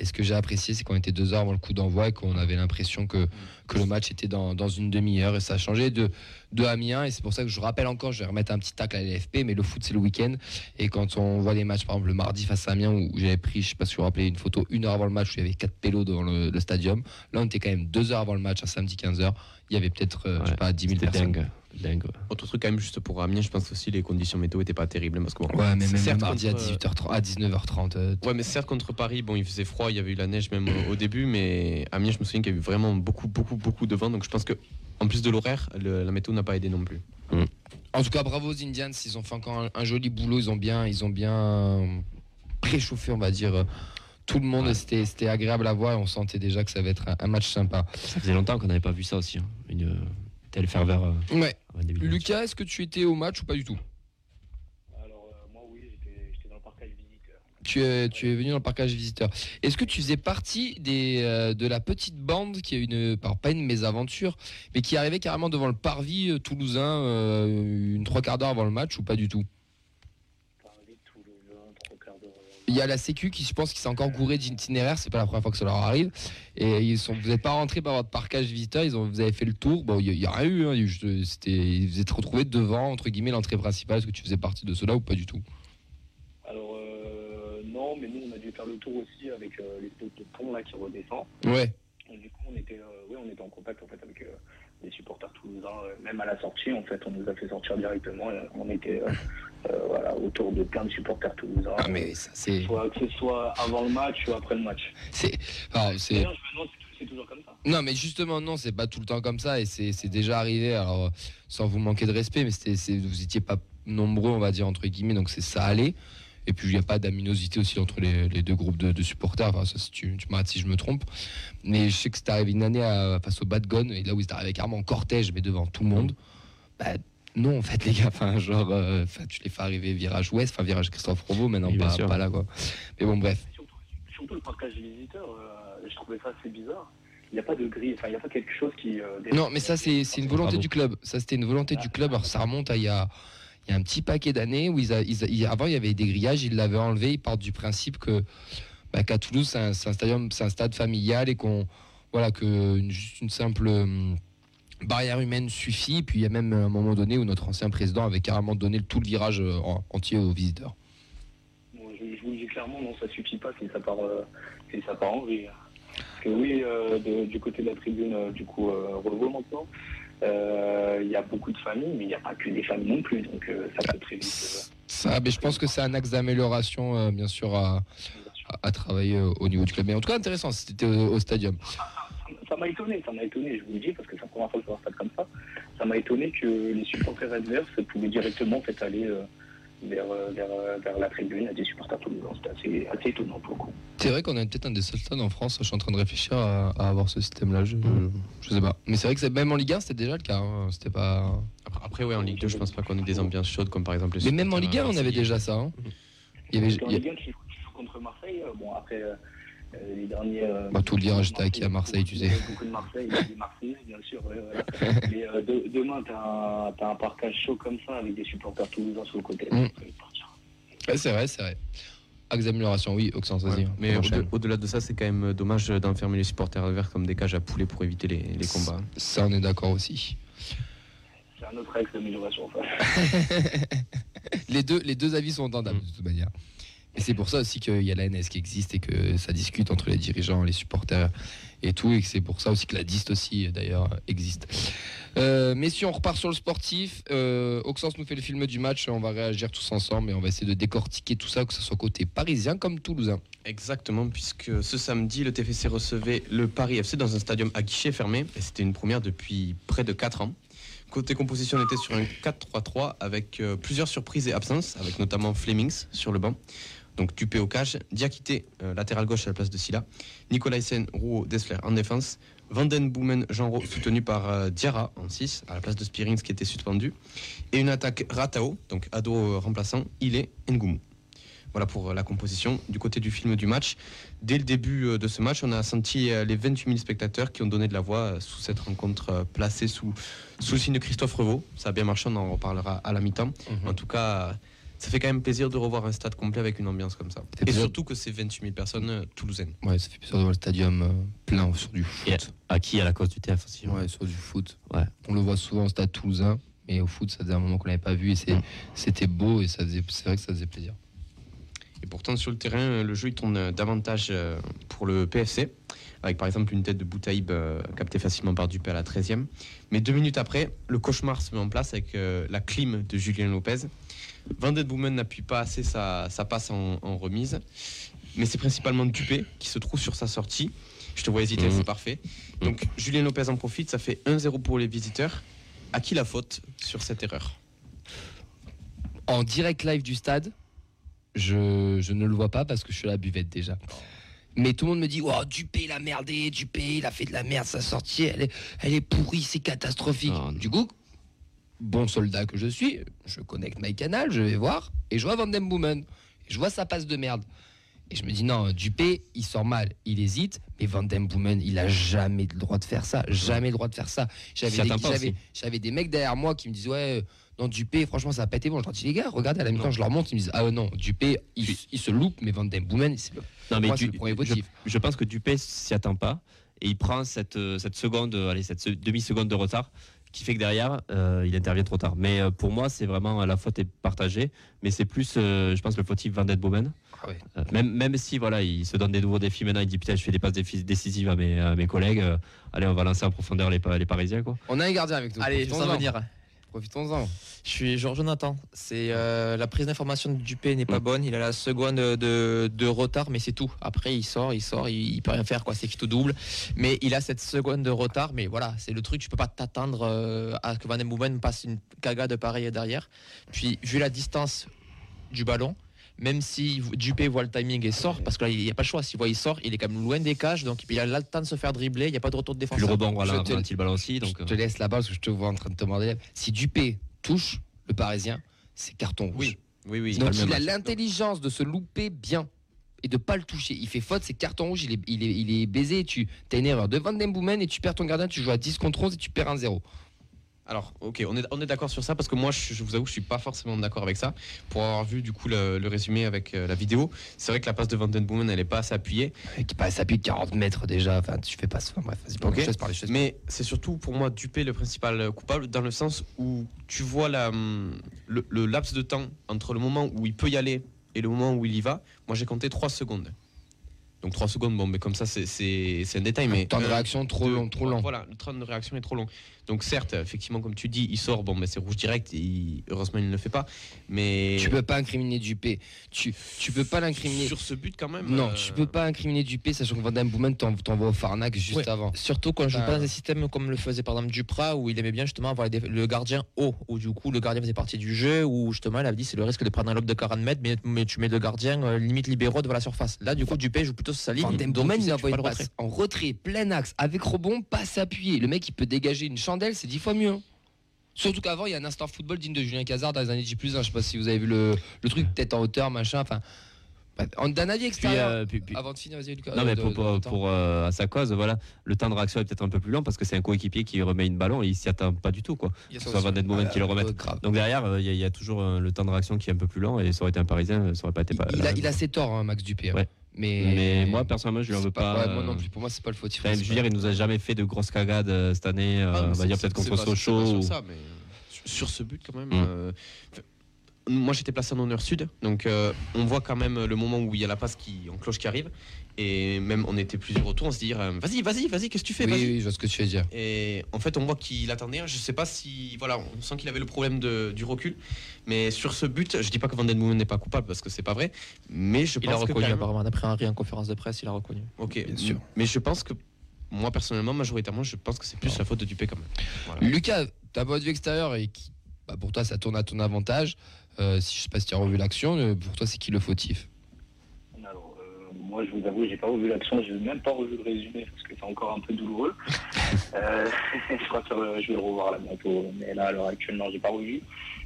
Et ce que j'ai apprécié, c'est qu'on était deux heures avant le coup d'envoi et qu'on avait l'impression que, que le match était dans, dans une demi-heure et ça a changé de, de Amiens. Et c'est pour ça que je rappelle encore, je vais remettre un petit tacle à l'LFP, mais le foot c'est le week-end. Et quand on voit les matchs, par exemple le mardi face à Amiens où j'avais pris, je sais pas si vous vous rappelez, une photo une heure avant le match où il y avait quatre pélos devant le, le stadium. Là, on était quand même deux heures avant le match, un samedi 15h. Il y avait peut-être, euh, je sais
Ouais,
pas, 10 000
C'était
personnes.
dingue. dingue ouais.
Autre truc quand même juste pour Amiens, je pense aussi les conditions météo étaient pas terribles parce que bon,
Ouais, mais même
certes,
mardi à
contre-
18h30, à 19h30. euh,
Ouais, mais certes, contre Paris, bon, il faisait froid, il y avait eu la neige même au, début, mais Amiens, je me souviens qu'il y a eu vraiment beaucoup, beaucoup, beaucoup de vent. Donc je pense que, en plus de l'horaire, la météo n'a pas aidé non plus.
En tout cas, bravo aux Indians. Ils ont fait encore un, un joli boulot. Ils ont bien, ils ont bien euh, préchauffé, on va dire, euh, tout le monde.
Ouais.
C'était, c'était agréable à voir. Et on sentait déjà que ça va être un, un match sympa.
Ça faisait longtemps qu'on n'avait pas vu ça aussi. hein. Une euh, telle ferveur. euh,
Ouais. Lucas, est-ce que tu étais au match ou pas du tout?
Alors, euh, moi, oui, j'étais j'étais dans le parcage visiteur.
tu es, tu es venu dans le parcage visiteur. Est-ce que tu faisais partie des, euh, de la petite bande qui a une, alors pas une mésaventure, mais qui arrivait carrément devant le parvis toulousain euh, une trois quarts d'heure avant le match ou pas du tout
Paris, Toulouse, trois quarts d'heure.
Il y a la Sécu qui, je pense, qui s'est encore gouré d'itinéraires. C'est pas la première fois que ça leur arrive. Et ils sont, vous n'êtes pas rentré par votre parcage visiteur. Ils ont, vous avez fait le tour. Bon, il n'y a, rien eu. hein. A C'était, ils vous êtes retrouvés devant entre guillemets l'entrée principale. Est-ce que tu faisais partie de cela ou pas du tout?
Alors, euh, non, mais nous, on a dû faire le tour aussi avec euh, l'espèce de pont là qui redescend.
Ouais.
Et du coup, on était, euh, on était en contact en fait avec euh, des supporters toulousains. euh, même à la sortie, en fait, on nous a fait sortir directement. et on était euh, euh, autour de plein de supporters toulousains.
Ah mais ça c'est,
que ce soit avant le match ou après le match.
c'est, enfin, c'est.
C'est toujours comme ça.
Non, mais justement, non, c'est pas tout le temps comme ça et c'est c'est déjà arrivé. Alors, sans vous manquer de respect, mais c'était, c'est- vous étiez pas nombreux, on va dire entre guillemets, donc c'est ça allait. Et puis il n'y a pas d'aminosité aussi entre les, les deux groupes de, de supporters. Enfin, ça, si tu, tu m'arrêtes si je me trompe. Mais je sais que c'était arrivé une année à- face au Bad Gun, et là où c'était arrivé carrément en cortège, mais devant tout le monde. Bah, non, en fait, les gars, enfin, genre, euh, enfin, tu les fais arriver virage ouest, enfin, virage Christophe Provo, maintenant
Oui,
pas, pas là, quoi. Mais bon, bref.
Surtout, surtout le partage visiteur, euh, je trouvais ça assez bizarre. Il n'y a pas de grille, enfin, il n'y a pas quelque chose qui. euh,
Non, mais ça, c'est c'est une volonté
Bravo.
du club. Ça, c'était une volonté du club. Alors, ça remonte à il y a, il y a un petit paquet d'années où ils a- ils a- il- avant, il y avait des grillages, ils l'avaient enlevé. Ils partent du principe que bah, qu'à Toulouse, c'est un, c'est un stadium, c'est un stade familial et qu'on voilà que une, juste une simple hum, barrière humaine suffit. Puis il y a même un moment donné où notre ancien président avait carrément donné tout le virage euh, en- entier aux visiteurs.
Bon, je, je vous le dis clairement, non, ça suffit pas si ça part, euh, si ça part en vrille. que oui, euh, de- du côté de la tribune, euh, du coup, euh, maintenant, il y a beaucoup de familles, mais il n'y a pas que des familles non plus, donc ça peut très vite.
Ça, mais je pense que c'est un axe d'amélioration, bien sûr, à, à- à travailler au niveau du club. Mais en tout cas, intéressant, c'était au, au stadium.
Ça m'a étonné, ça m'a étonné, je vous le dis, parce que c'est la première fois que je vois un stade comme ça. Ça m'a étonné que les supporters adverses pouvaient directement en fait, aller euh, vers, euh, vers, euh, vers la tribune à des supporters toulousains. C'était assez, assez étonnant pour le coup.
C'est vrai qu'on est peut-être un des seuls stades en France. Je suis en train de réfléchir à, à avoir ce système-là. Je, je sais pas. Mais c'est vrai que même en Ligue 1, c'était déjà le cas. hein. C'était pas.
Après, après, ouais, en Ligue 2, je pense pas qu'on ait des ambiances chaudes comme par exemple les
Mais même en Ligue 1, on avait déjà ça. hein. Il y avait,
En Ligue 1 qui joue qui joue contre Marseille, bon après les derniers. euh,
Bah, tout le dire, j'étais acquis à Marseille, tu sais.
Beaucoup de Marseille, des Marseillais, bien sûr. ouais, voilà. Mais euh, de- demain, tu as, un partage chaud comme ça avec des supporters toulousains sur le côté.
Mm.
Euh.
Ouais, c'est vrai, c'est vrai. Axe d'amélioration, oui, Oxens, vas-y.
Ouais. Mais
enchaîne.
au- au-delà de ça, c'est quand même dommage d'enfermer les supporters adverses comme des cages à poulets pour éviter les, les combats.
Ça, on est d'accord aussi.
C'est un autre axe d'amélioration. enfin.
les, deux, les deux avis sont entendables, de toute manière. Et c'est pour ça aussi qu'il y a la NS qui existe et que ça discute entre les dirigeants, les supporters et tout. Et c'est pour ça aussi que la DIST aussi, d'ailleurs, existe. Euh, messieurs, on repart sur le sportif. Euh, Auxence nous fait le film du match. On va réagir tous ensemble et on va essayer de décortiquer tout ça, que ce soit côté parisien comme toulousain.
Exactement, puisque ce samedi, le TFC recevait le Paris FC dans un stadium à guichet fermé, et c'était une première depuis près de 4 ans. Côté composition, on était sur un 4-3-3 avec euh, plusieurs surprises et absences, avec notamment Flemings sur le banc. Donc Dupé au cage, Diakité, euh, latéral gauche à la place de Silla, Nicolaisen, Rouault, Dessler en défense, Vanden Boomen, Jean soutenu par euh, Diarra en 6 à la place de Spearings qui était suspendu, et une attaque Ratao, donc ado euh, remplaçant, Ilé, Ngoumou. Voilà pour euh, la composition. Du côté du film du match, dès le début de ce match, on a senti les 28 000 spectateurs qui ont donné de la voix sous cette rencontre placée sous, sous le signe de Christophe Revaux. Ça a bien marché, on en reparlera à la mi-temps.
Mhm.
En tout cas, ça fait quand même plaisir de revoir un stade complet avec une ambiance comme ça. Et
plaisir.
surtout que c'est 28 000 personnes euh, toulousaines.
Ouais, ça fait plaisir de voir le stadium euh, plein sur du foot.
Et acquis à la cause du TF aussi.
Ouais, sur du foot.
Ouais.
On le voit souvent au stade toulousain, mais au foot, ça faisait un moment qu'on l'avait pas vu et
Mm.
c'était beau et ça faisait, c'est vrai que ça faisait plaisir.
Et pourtant, sur le terrain, euh, le jeu il tourne euh, davantage pour le PFC, avec par exemple une tête de Boutaïb captée facilement par Dupé à la 13e. Mais deux minutes après, le cauchemar se met en place avec la clim de Julien Lopez. Van Den Boomen n'appuie pas assez sa, sa passe en, en remise, mais c'est principalement Dupé qui se trouve sur sa sortie. Je te vois hésiter,
Mhm.
c'est parfait. Donc Julien Lopez en profite, ça fait 1-0 pour les visiteurs. À qui la faute sur cette erreur?
En direct live du stade, je, je ne le vois pas parce que je suis à la buvette déjà. Mais tout le monde me dit oh, Dupé, il a merdé, Dupé, il a fait de la merde, sa sortie, elle est, elle est pourrie, c'est catastrophique.
Non.
Du coup, bon soldat que je suis, je connecte my canal, je vais voir, et je vois Van Den Boomen. Et je vois sa passe de merde. Et je me dis non, Dupé, il sort mal, il hésite, mais Van Den Boomen, il a jamais le droit de faire ça, jamais le droit de faire ça. J'avais des, des mecs derrière moi qui me disaient ouais, euh, non Dupé, franchement ça a pas été bon. Je leur dis les gars, regardez à la mi-temps, je leur montre, ils me disent ah non, Dupé, il, il se loupe, mais Van Den Boomen, c'est le,
Non, mais
moi,
du-
le premier
je,
motif.
je pense que Dupé s'y attend pas et il prend cette, euh, cette seconde, euh, allez, cette se- demi-seconde de retard qui fait que derrière, euh, il intervient trop tard. Mais euh, pour moi, c'est vraiment euh, la faute est partagée, mais c'est plus, euh, je pense, le fautif Van Den Boomen.
Ah.
Euh, même, même si voilà, il se donne des nouveaux défis maintenant, il dit putain, je fais des passes décisives à mes, à mes collègues. euh, allez, on va lancer en profondeur les, pa- les Parisiens, quoi.
On a un gardien avec nous.
Allez, je vais
profitons-en.
en venir.
Profitons-en.
Je suis Georges Jonathan. C'est euh, la prise d'information de Dupé n'est pas bonne. Il a la seconde de, de retard, mais c'est tout. Après, il sort, il sort, il, il peut rien faire quoi. C'est qui tout double. Mais il a cette seconde de retard. Mais voilà, c'est le truc. Tu peux pas t'attendre euh, à que Van Boomen passe une cagade pareille derrière. Puis vu la distance du ballon. Même si Dupé voit le timing et sort, parce que là, il n'y a pas le choix. S'il voit, il sort, il est quand même loin des cages, donc il a le temps de se faire dribbler, il n'y a pas de retour de
Puis
défenseur.
le rebond, voilà,
Je te-
ralentit le ballon aussi. Donc,
je te
euh,
laisse la balle parce que je te vois en train de te demander. Si Dupé touche le Parisien, c'est carton rouge.
Oui, oui, oui.
Donc il a l'intelligence de se louper bien et de pas le toucher. Il fait faute, c'est carton rouge, il est, il est, il est baisé. Tu as une erreur de Van Den Boomen et tu perds ton gardien, tu joues à 10 contre 11 et tu perds un 0.
Alors, ok, on est, on est d'accord sur ça parce que moi, je, je vous avoue, je suis pas forcément d'accord avec ça. Pour avoir vu du coup le, le résumé avec euh, la vidéo, c'est vrai que la passe de Van Den Boomen, elle est pas assez appuyée.
Qui passe à plus de 40 mètres déjà. Enfin, tu fais pas ça. Bref, vas-y,
Ok.
les choses.
Mais c'est surtout pour moi Dupé le principal coupable dans le sens où tu vois la, le, le laps de temps entre le moment où il peut y aller et le moment où il y va. Moi, j'ai compté 3 secondes. Donc 3 secondes, bon, mais comme ça, c'est- un détail. Mais
Temps de réaction trop long, trop lent.
Voilà, le temps de réaction est trop long. Donc certes, effectivement, comme tu dis, il sort, bon, mais c'est rouge direct. Et il- heureusement, il ne le fait pas. Mais
Tu peux pas incriminer Dupé. Tu, tu peux pas l'incriminer.
sur ce but, quand même.
Non,
euh,
tu peux pas incriminer Dupé, sachant que Van Boomen t'en- t'envoie au Farnac juste
Ouais.
avant.
Surtout quand je joue
Bah,
pas dans un système comme le faisait par exemple Duprat, où il aimait bien justement avoir le gardien haut, où du coup le gardien faisait partie du jeu, où justement il avait dit c'est le risque de prendre un lob de 40 mètres, mais, mais tu mets le gardien euh, limite libéraux devant la surface. Là, du coup, Dupé joue plutôt sur sa ligne.
Van il envoie une passe
retrait.
en retrait, plein axe, avec rebond, passe appuyé. Le mec, il peut dégager une c'est dix fois mieux. hein. Surtout qu'avant, il y a un instant football digne de Julien Cazard dans les années J plus 1. Je sais pas si vous avez vu le, le truc, tête en hauteur, machin. Enfin, bah, en- d'un avis
Puis,
extérieur.
euh, puis- puis-
Avant de finir, Lucas.
Non,
euh,
mais
de-
pour,
de-
pour,
de-
pour, euh, à sa cause, voilà, le temps de réaction est peut-être un peu plus lent parce que c'est un coéquipier qui remet une ballon et il s'y attend pas du tout. Quoi.
Il ça
Den Boomen
Ah,
qui le remette.
euh, grave.
Donc derrière, il y, a- il y a toujours le temps de réaction qui est un peu plus lent et ça aurait été un Parisien, ça aurait pas été pas.
Il, a, il a ses torts, hein, Max Dupé. hein. Mais,
Mais moi, personnellement, je lui en veux pas.
ouais, moi
euh,
non plus. Pour moi, c'est pas le fautif.
Enfin, je veux dire, il nous a jamais fait de grosses cagades euh, cette année. euh,
ah,
on va dire peut-être contre
pas- c'est pas
Sochaux.
sur
ou-
ça, mais sur- sur ce but quand même.
Mm.
euh, moi j'étais placé en honneur sud, donc euh, on voit quand même le moment où il y a la passe qui en cloche qui arrive, et même on était plusieurs autour, on se dit euh, vas-y, vas-y, vas-y, qu'est-ce que tu fais
Oui, je vois ce que tu veux dire.
Et en fait, on voit qu'il attendait. Je sais pas si. Voilà, on sent qu'il avait le problème de- du recul. Mais sur ce but, je dis pas que Van Den Boomen n'est pas coupable parce que c'est pas vrai. Mais je
Il a
pense que.
reconnu
quand même-
apparemment, d'après Henri en conférence de presse, il a reconnu.
Ok,
Bien sûr.
Mais je pense que. Moi, personnellement, majoritairement, je pense que c'est plus la faute de Dupé quand même. Voilà.
Lucas, ta point de vue extérieur et qui, bah, pour toi, ça tourne à ton avantage. Euh, si je sais pas si tu as revu l'action, euh, pour toi, c'est qui le fautif?
Moi, je vous avoue, j'ai pas revu l'action, j'ai même pas revu le résumé parce que c'est encore un peu douloureux. Euh, je crois que euh, je vais le revoir là bientôt, mais là, à l'heure actuelle, non, j'ai pas revu.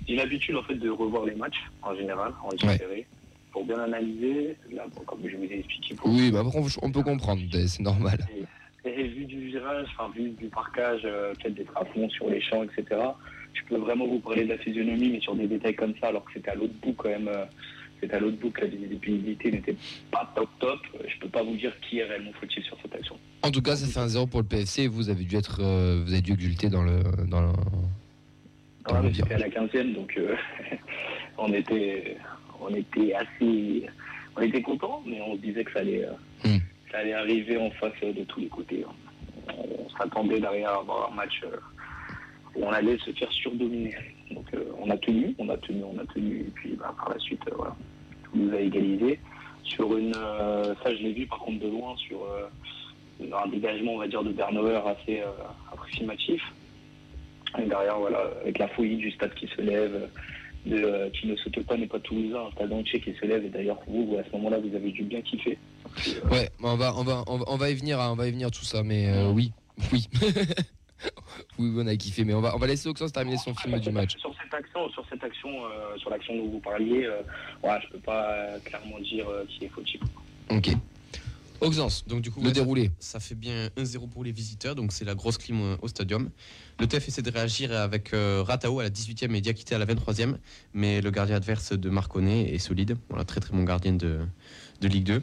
J'ai l'habitude en fait de revoir les matchs en général, en récupérer, pour bien analyser. Là, bon, comme je vous ai expliqué, pour
Oui, bah, on, peut comprendre, c'est normal.
Et vu du virage, enfin vu du parquage, euh, peut-être des trapons sur les champs, etc. Je peux vraiment vous parler de la physionomie, mais sur des détails comme ça, alors que c'était à l'autre bout quand même. euh, c'était à l'autre bout que la visibilité n'était pas top top. Je peux pas vous dire qui est réellement fautif sur cette action.
En tout cas, ça fait un 0 pour le PFC. et Vous avez dû être, euh, vous avez dû exulter dans le, dans le, dans
à la 15e, donc euh, on était, on était assez, on était contents, mais on se disait que ça allait, euh,
Hmm.
ça allait arriver en face de tous les côtés. On s'attendait derrière à avoir un match où on allait se faire surdominer. Donc euh, on a tenu, on a tenu, on a tenu, et puis bah, par la suite, euh, voilà, tout nous a égalisé. Sur une, euh, ça je l'ai vu par contre de loin sur un dégagement, on va dire, de Bernauer assez approximatif. Et derrière, voilà, avec la folie du stade qui se lève, de, euh, qui ne saute pas n'est pas toulousain, un stade entier qui se lève. Et d'ailleurs, vous, à ce moment-là, vous avez dû bien kiffer. Euh,
Ouais, on va, on va, on va, on va y venir, hein, on va y venir tout ça, mais euh, oui, oui. oui, on a kiffé, mais on va, on va laisser Oxens terminer son film du match.
Sur cette action, sur cette action, euh, sur l'action dont vous parliez, euh, ouais, je peux pas euh, clairement dire euh, qui est fautif.
Ok. Oxens,
Donc, du coup,
le
ouais,
déroulé.
Ça fait bien 1-0 pour les visiteurs, donc c'est la grosse clim au stadium. Le TF essaie de réagir avec euh, Ratao à la 18e et Diakité à la 23e, mais le gardien adverse de Marconnet est solide. Voilà, très très bon gardien de, de Ligue 2.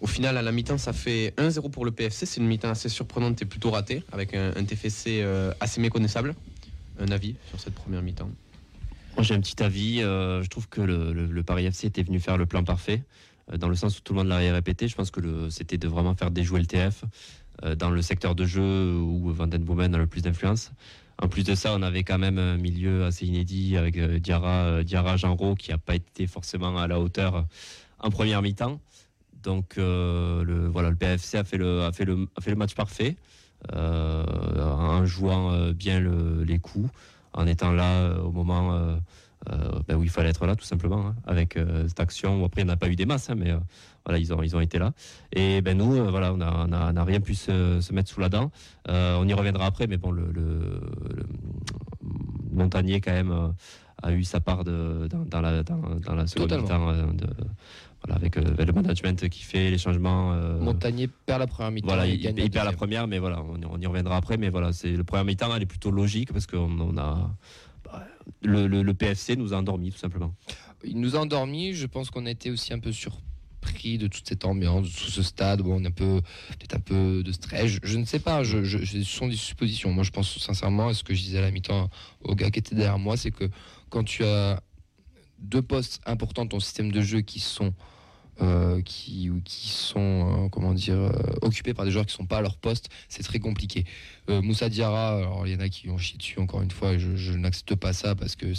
Au final, à la mi-temps, ça fait 1-0 pour le PFC. C'est une mi-temps assez surprenante et plutôt ratée, avec un, TFC euh, assez méconnaissable. Un avis sur cette première mi-temps
j'ai un petit avis. euh, je trouve que le, Paris FC était venu faire le plan parfait, euh, dans le sens où tout le monde l'a répété. Je pense que c'était de vraiment faire déjouer le TF dans le secteur de jeu où Van Den Boomen a le plus d'influence. En plus de ça, on avait quand même un milieu assez inédit avec Diarra, Diarra Genro qui n'a pas été forcément à la hauteur en première mi-temps. Donc euh, le, voilà, le PFC a fait le, a fait le, a fait le match parfait euh, en jouant euh, bien le- les coups, en étant là au moment ben où il fallait être là tout simplement, hein, avec cette action. Après, il n'y en a pas eu des masses, hein, mais voilà, ils ont, ils ont été là. Et ben nous, euh, voilà, on n'a on a, on a rien pu se, se mettre sous la dent. Euh, on y reviendra après, mais bon, le, le- le Montagnier quand même euh, a eu sa part de, dans, dans la, dans, dans la seconde mi-temps, voilà, avec euh, le management qui fait les changements. euh,
Montagnier perd la première mi-temps.
voilà, il, perd la première, mais voilà, on, y- on y reviendra après. Mais voilà, c'est le premier mi-temps, elle est plutôt logique parce qu'on on a bah, le, le- le PFC nous a endormis tout simplement.
Il nous a endormis. Je pense qu'on a été aussi un peu surpris de toute cette ambiance, de tout ce stade. Bon, on a un peu, peut-être un peu de stress. Je, je ne sais pas. Je, je, ce sont des suppositions. Moi, je pense sincèrement à ce que je disais à la mi-temps au gars qui était derrière moi, c'est que quand tu as deux postes importants de ton système de jeu qui sont euh, qui, qui sont euh, comment dire euh, occupés par des joueurs qui sont pas à leur poste, c'est très compliqué. Moussa Diarra, alors il y en a qui ont chié dessus encore une fois, et je, je n'accepte pas ça parce que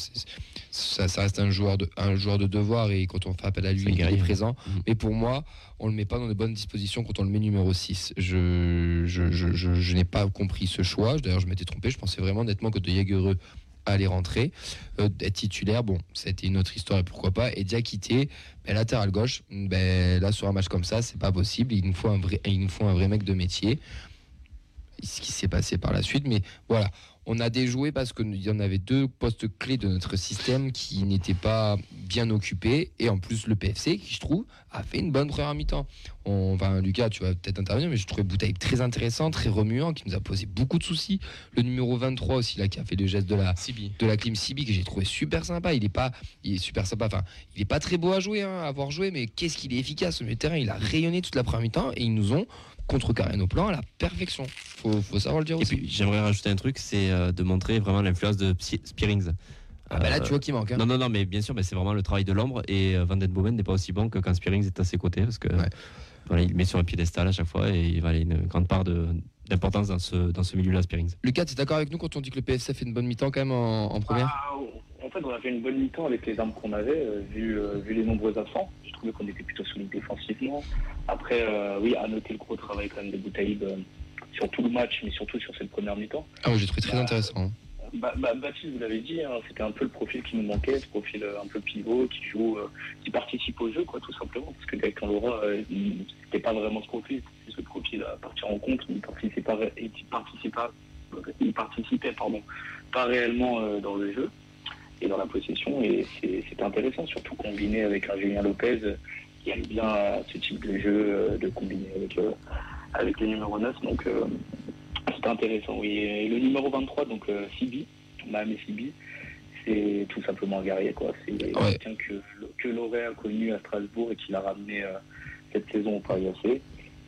ça, ça reste un joueur de un joueur de devoir et quand on fait appel à lui, il est présent.
Mhm.
Mais pour moi, on le met pas dans de bonnes dispositions quand on le met numéro 6. Je, je, je, je- je n'ai pas compris ce choix. D'ailleurs, je m'étais trompé. Je pensais vraiment nettement que De Jagereux allait rentrer, euh, être titulaire. Bon, c'était une autre histoire et pourquoi pas. Et Diakité, ben, latéral gauche, ben, là, sur un match comme ça, c'est pas possible. Il nous il nous faut un vrai mec de métier. Ce qui s'est passé par la suite. Mais voilà, on a déjoué parce qu'il y en avait deux postes clés de notre système qui n'étaient pas bien occupés. Et en plus, le PFC, qui je trouve, a fait une bonne première mi-temps. On, enfin, Lucas, tu vas peut-être intervenir, mais je trouvais Bouteille très intéressant, très remuant, qui nous a posé beaucoup de soucis. Le numéro 23 aussi, là, qui a fait le geste de la, de la clim Sibi, que j'ai trouvé super sympa. Il est pas, il est super sympa. Enfin, il est pas très beau à jouer, hein, à avoir joué, mais qu'est-ce qu'il est efficace au milieu de terrain. Il a rayonné toute la première mi-temps et ils nous ont contrecarré nos plans à la perfection. Faut, faut savoir le dire
Et
aussi.
puis j'aimerais rajouter un truc, c'est euh, de montrer vraiment l'influence de Spearings.
ah bah là,
Euh,
tu vois qu'il manque. hein.
Non, non, non, mais bien sûr, mais c'est vraiment le travail de l'ombre. Et euh, Van Den Bomen n'est pas aussi bon que quand Spearings est à ses côtés, parce que
Ouais.
voilà, il met sur un piédestal à chaque fois et il a une grande part de- d'importance dans ce, dans ce milieu-là, Spearings.
Lucas, tu es d'accord avec nous quand on dit que le PSF fait une bonne mi-temps quand même en, en première?
Ah, en fait, on a fait une bonne mi-temps avec les armes qu'on avait, euh, vu, euh, vu les nombreux absents. Je trouvais qu'on était plutôt solide défensivement. Après, euh, oui, à noter le gros travail quand même de Boutaïb sur tout le match, mais surtout sur cette première mi-temps.
Ah, ouais, j'ai trouvé très
Bah,
intéressant. hein.
Bah, bah, Baptiste, vous l'avez dit, hein, c'était un peu le profil qui nous manquait, ce profil un peu pivot, qui joue, qui participe au jeu, quoi, tout simplement. Parce que Gaëtan Laura, il- c'était pas vraiment ce profil, c'était ce profil à partir en compte, il participait, il participait, pas- il participait pardon, pas réellement dans le jeu et dans la possession. Et c'est- intéressant, surtout combiné avec un Julien Lopez qui aime bien ce type de jeu, euh, de combiner avec, euh, avec le numéro 9. Donc, euh, c'était intéressant, oui. Et le numéro 23, donc euh, Sibi, Mohamed Sibi, c'est tout simplement un guerrier, quoi. C'est
Ouais.
quelqu'un que, que Loré a connu à Strasbourg et qui l'a ramené cette saison au Paris AC.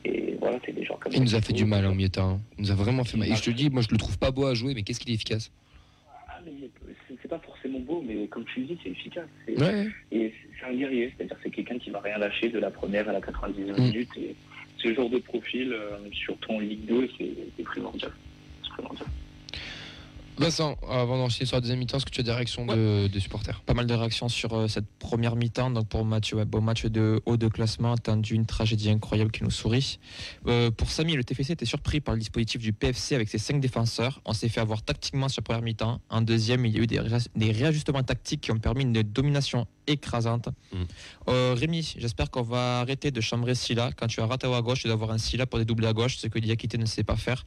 Et voilà, c'est des gens comme
Il nous a
qu'il
fait du mal en de terrain. Il nous a vraiment fait mal. Et je te dis, moi je le trouve pas beau à jouer, mais qu'est-ce qu'il est efficace?
Mais c'est- pas forcément beau, mais comme tu le dis, c'est efficace.
Ouais.
Et c'est un guerrier, c'est-à-dire c'est quelqu'un qui va rien lâcher de la première à la 99
Mm.
minutes. Et ce genre de profil, euh, surtout en Ligue 2, c'est c'est primordial. C'est primordial.
Vincent, avant d'enchaîner sur la deuxième mi-temps, est-ce que tu as des réactions de, des supporters?
Pas mal de réactions sur euh, cette première mi-temps. Donc pour Mathieu, ouais, beau match de haut de classement, attendu une tragédie incroyable qui nous sourit. Euh, pour Samy, le TFC était surpris par le dispositif du PFC avec ses cinq défenseurs. On s'est fait avoir tactiquement sur la première mi-temps. En deuxième, il y a eu des, ré- des réajustements tactiques qui ont permis une domination écrasante.
Mhm.
Euh, Rémi, j'espère qu'on va arrêter de chambrer Silla. Quand tu as Ratao à gauche, tu dois avoir un Silla pour dédoubler à gauche, ce que Diakité ne sait pas faire.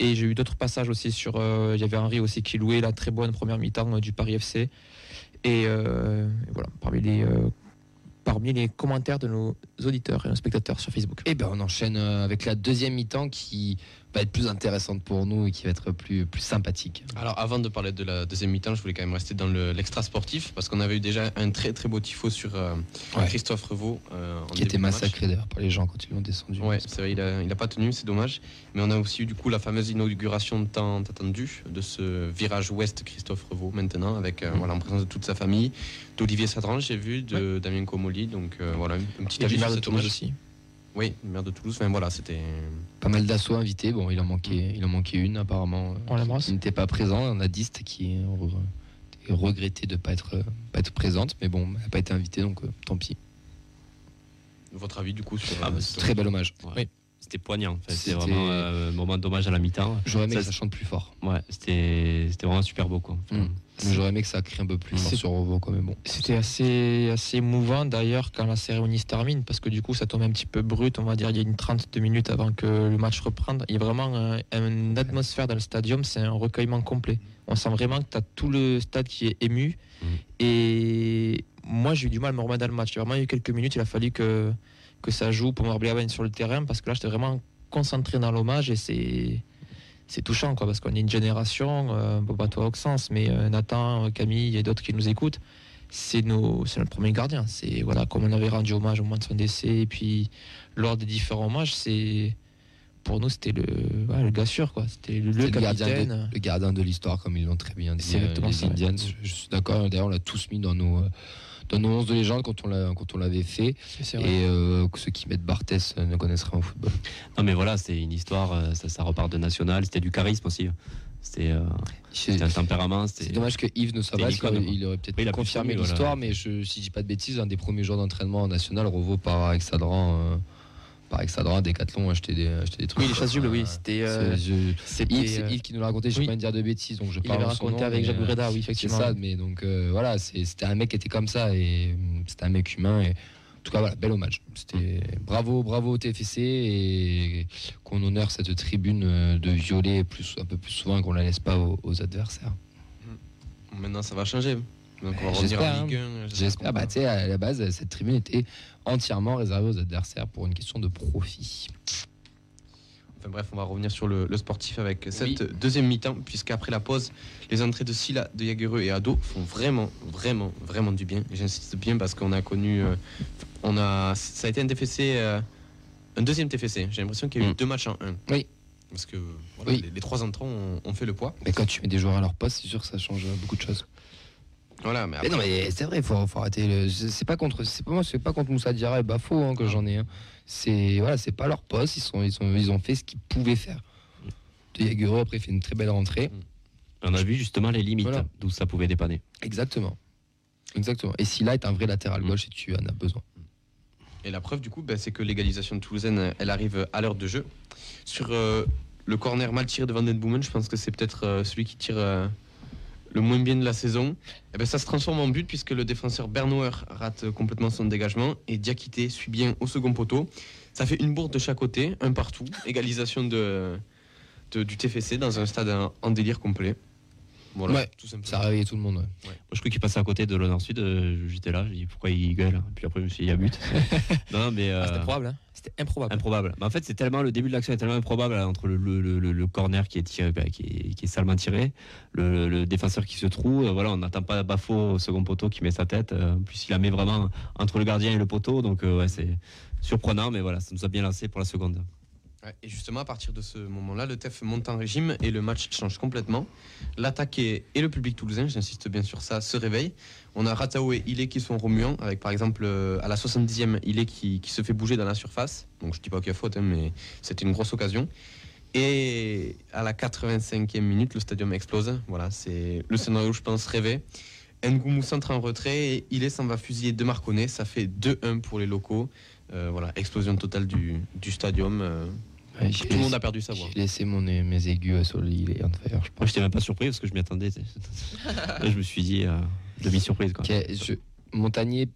Et j'ai eu d'autres passages aussi sur. euh, Il y avait Henri aussi qui louait la très bonne première mi-temps euh, du Paris FC. Et, euh, et voilà, parmi les, parmi les commentaires de nos auditeurs et nos spectateurs sur Facebook.
Eh ben, on enchaîne avec la deuxième mi-temps qui va être plus intéressante pour nous et qui va être plus, plus sympathique.
Alors avant de parler de la deuxième mi-temps, je voulais quand même rester dans le- l'extra sportif parce qu'on avait eu déjà un très très beau tifo sur euh,
Ouais.
Christophe Revaux. euh,
Qui était massacré d'ailleurs par les gens quand ils l'ont descendu.
Ouais, c'est vrai, il a, il a pas tenu, c'est dommage. Mais on a aussi eu du coup la fameuse inauguration tant attendue de ce virage ouest Christophe Revaux maintenant, avec euh,
Mhm.
voilà, en présence de toute sa famille, d'Olivier Sadran, j'ai vu, de Damien Comoli. Donc voilà, un petit
Et
avis sur
aussi.
Oui, le maire de Toulouse. Enfin voilà, c'était.
Pas mal d'assauts invités. Bon, il en manquait, il en manquait une apparemment.
On l'embrasse.
qui n'était pas présent. On a Dist qui est re- est regretté de ne pas être, pas être présente. Mais bon, elle n'a pas été invitée, donc euh, tant pis.
Votre avis du coup sur.
Ah,
euh,
bah,
Très bel hommage.
Ouais.
Oui.
C'était poignant. Enfin,
C'était-
C'était vraiment euh, un moment d'hommage à la mi-temps.
J'aurais aimé
Ça,
que ça chante plus fort.
Ouais, c'était c'était vraiment super beau. Quoi. Enfin,
Mm. J'aurais aimé que ça crie un peu plus fort
C'est-
sur Revo, quand même. Bon.
C'était assez, assez émouvant d'ailleurs quand la cérémonie se termine parce que du coup ça tombe un petit peu brut, on va dire il y a une 32 minutes avant que le match reprenne. Il y a vraiment un- une atmosphère dans le stadium, c'est un recueillement complet. On sent vraiment que tu as tout le stade qui est ému.
Mhm.
Et moi j'ai eu du mal à me remettre dans le match. Il y a vraiment eu quelques minutes, il a fallu que, que ça joue pour reblier sur le terrain parce que là j'étais vraiment concentré dans l'hommage et c'est c'est touchant quoi parce qu'on est une génération euh, bon, pas toi Auxence mais euh, Nathan euh, Camille et d'autres qui nous écoutent c'est nos c'est notre premier gardien c'est voilà comme on avait rendu hommage au moment de son décès et puis lors des différents hommages c'est pour nous c'était le ouais, le gars sûr quoi c'était le,
gardien de, le gardien de l'histoire, comme ils l'ont très bien dit.
C'est
euh, les Indians. Je, je suis d'accord. D'ailleurs, on l'a tous mis dans nos, dans nos 11 de légende quand on l'a- quand on l'avait fait. Et euh, que ceux qui mettent Barthès euh, ne connaissent rien au football.
Non, mais voilà, c'est une histoire, euh, ça, ça repart de national, c'était du charisme aussi. C'était euh, un tempérament.
c'est dommage que Yves ne soit pas, il aurait peut-être
Oui, il a pu
confirmé
voilà.
l'histoire, mais je, si je dis pas de bêtises, un des premiers jours d'entraînement en national, Revo par Alexandran, euh, par Alexandran, Decathlon, acheter des, acheter des trucs.
Oui, les chasubles, oui, c'était. euh,
c'est- Yves, c'est
euh,
qui nous l'a raconté, je ne
oui.
vais pas dire de bêtises, donc je
Il
parle
avait
en son
raconté
nom,
avec Jacques Breda, oui,
C'est
effectivement.
ça, mais donc euh, voilà, c'est- c'était un mec qui était comme ça et hum, c'était un mec humain. Et, en tout cas, voilà, bel hommage. C'était bravo, bravo au TFC et qu'on honore cette tribune de violet plus, un peu plus souvent qu'on la laisse pas aux, aux adversaires.
Maintenant, ça va changer. Donc, on va
Ouais,
revenir
j'espère,
en
hein.
Ligue 1.
J'espère, bah, tu sais, à la base, cette tribune était entièrement réservée aux adversaires pour une question de profit.
Enfin bref, on va revenir sur le, le sportif avec cette
Oui.
deuxième mi-temps, puisqu'après la pause, les entrées de Silla, de Jagereux et Ado font vraiment, vraiment, vraiment du bien. J'insiste bien parce qu'on a connu, euh, on a, ça a été un TFC, euh, un deuxième TFC. J'ai l'impression qu'il y a eu
Mm.
deux matchs en un.
Oui.
Parce que voilà,
Oui.
les, les trois entrants ont, ont fait le poids.
Mais quand tu mets des joueurs à leur poste, c'est sûr que ça change beaucoup de choses.
Voilà, mais
Mais non,
après-
mais c'est vrai, il faut, faut arrêter. le- C'est pas contre, c'est pas moi, c'est pas contre Moussa Diarra et Bafo hein, que j'en ai. hein. C'est voilà, c'est pas leur poste. Ils sont, ils sont, ils ont fait ce qu'ils pouvaient faire. De Jaguero après fait une très belle rentrée.
On a vu justement les limites
Voilà.
d'où ça pouvait dépanner.
Exactement, exactement. Et Silla est un vrai latéral
Mm.
gauche et tu en as besoin.
Et la preuve, du coup, bah, c'est que l'égalisation de Toulousaine, elle arrive à l'heure de jeu. Sur euh, le corner mal tiré de Van Den Boomen, je pense que c'est peut-être euh, celui qui tire euh, le moins bien de la saison. Et ben, ça se transforme en but puisque le défenseur Bernauer rate complètement son dégagement et Diakité suit bien au second poteau. Ça fait une bourde de chaque côté, un partout. Égalisation du TFC dans un stade en délire complet. Voilà,
Ouais,
tout simplement.
Ça a réveillé tout le monde. ouais.
Moi, je crois qu'il passait à côté de l'honneur sud. euh, J'étais là, j'ai dit pourquoi il gueule? Puis après, je me suis dit, il y a but. non, mais.
Ah,
euh,
C'était improbable, hein. C'était improbable.
Improbable. Mais en fait, c'est tellement le début de l'action est tellement improbable là, entre le, le, le- le- corner qui est tiré, bah, qui, est, qui est salement tiré, le, le défenseur qui se trouve. euh, voilà, on n'attend pas Bafo au second poteau qui met sa tête. euh, en plus, il la met vraiment entre le gardien et le poteau. Donc, euh, ouais, c'est surprenant, mais voilà, ça nous a bien lancé pour la seconde.
Et justement, à partir de ce moment-là, le TEF monte en régime et le match change complètement. L'attaque et, et le public toulousain, j'insiste bien sur ça, se réveillent. On a Ratao et Ilé qui sont remuants, avec par exemple euh, à la 70e, Ilé qui, qui se fait bouger dans la surface. Donc je dis pas qu'il y a faute, hein, mais c'était une grosse occasion. Et à la 85e minute, le stadium explose. Voilà, c'est le scénario, je pense, rêvé. Ngoumou centre en retrait et Ilé s'en va fusiller de Marconnet. Ça fait 2-1 pour les locaux. Euh, voilà, explosion totale du, du stadium. euh,
Ouais,
tout le monde a perdu sa voix.
J'ai laissé mon, mes aigus il est on fire, je
Moi, j'étais même pas surpris parce que je m'y attendais. je me suis dit, euh, demi-surprise. Quoi.
Ok, je- Montagnier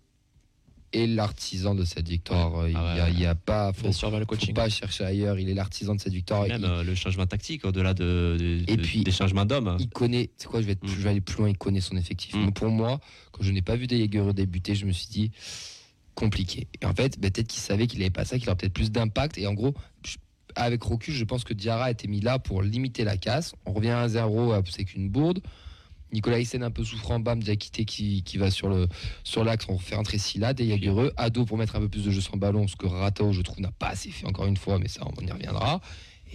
est l'artisan de cette victoire. Il
Ah
n'y a,
ouais.
il y a pas, faut,
le
faut
coaching.
pas chercher ailleurs. Il est l'artisan de cette victoire.
Même
Il-
euh, le changement tactique, au-delà de, de-
Et
de-
puis,
des changements d'hommes.
il connaît, c'est quoi, je vais, être-
Mm.
je vais aller plus loin, il connaît son effectif.
Mm.
Mais pour moi, quand je n'ai pas vu des débuter, je me suis dit, compliqué. Et en fait, ben, peut-être qu'il savait qu'il n'avait pas ça, qu'il aurait peut-être plus d'impact. Et en gros, je- avec recul, je pense que Diarra a été mis là pour limiter la casse. On revient à 0, euh, c'est qu'une bourde. Nicolas Hyssen un peu souffrant, Bam, Diakité qui, qui va sur le sur l'axe, on fait entrer Silla, des Jagereux, Ado pour mettre un peu plus de jeu sans ballon, ce que Ratao, je trouve, n'a pas assez fait encore une fois, mais ça, on y reviendra.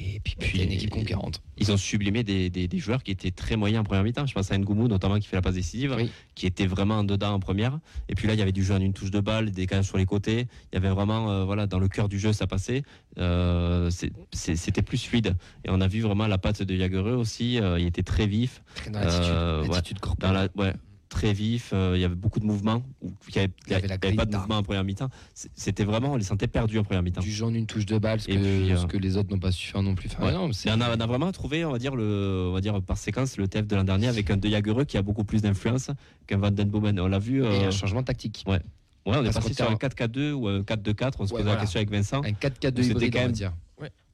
Et puis, puis
Puis-
il y a une équipe conquérante.
Ils ont sublimé des, des- des joueurs qui étaient très moyens en première mi-temps. Je pense à Ngoumou, notamment, qui fait la passe décisive,
Oui.
qui était vraiment en dedans en première. Et puis là, il y avait du jeu en une touche de balle, des décalages sur les côtés. Il y avait vraiment, euh, voilà, dans le cœur du jeu, ça passait. Euh, C'était plus fluide. Et on a vu vraiment la patte de Jagereux aussi. euh, il était très vif.
Très dans l'attitude,
ouais.
l'attitude
Dans
corporelle.
la, ouais, très vif. euh, il y avait beaucoup de mouvements. ou- Il n'y avait,
Il y avait la
il y avait pas de mouvement en première mi-temps. C'était vraiment, on les sentait perdus en première mi-temps.
du jaune, une touche de balle, ce,
Et
que,
puis, euh,
ce que les autres n'ont pas su faire non plus. Enfin,
Ouais.
non, c'est-
Mais on a, on a vraiment trouvé, on va dire, le, on va dire par séquence, le TF de l'an dernier avec un De Jagereux qui a beaucoup plus d'influence qu'un Van Den Boomen. On l'a vu.
et
euh,
un changement tactique.
Ouais, on est
Parce qu'au
sur un
terrain-
4-4-2 ou un 4-2-4. On se
Ouais,
posait
voilà.
la question avec Vincent.
Un 4-4-2
C'était
hybride,
quand
on va
même-
dire.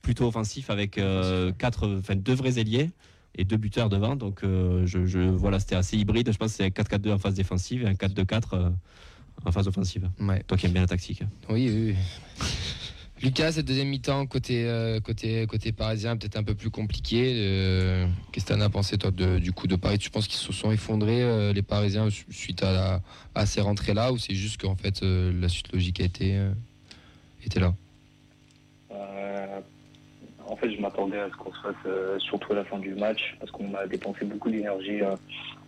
Plutôt offensif avec euh, quatre, enfin, deux vrais ailiers et deux buteurs devant. Donc, euh, je, je- voilà, c'était assez hybride. Je pense que c'est un 4-4-2 en phase défensive et un 4-2-4 euh, en phase offensive.
Ouais.
Toi qui aimes bien la tactique.
Oui, oui, oui. Lucas, cette deuxième mi-temps côté, euh, côté, côté parisien, peut-être un peu plus compliqué. Qu'est-ce que tu en as pensé, toi, de- du coup de Paris? Tu penses qu'ils se sont effondrés, les Parisiens, su- suite à, la- à ces rentrées-là, ou c'est juste qu'en fait, la suite logique a été, était là?
En fait, je m'attendais à ce qu'on se fasse euh, surtout à la fin du match, parce qu'on a dépensé beaucoup d'énergie euh,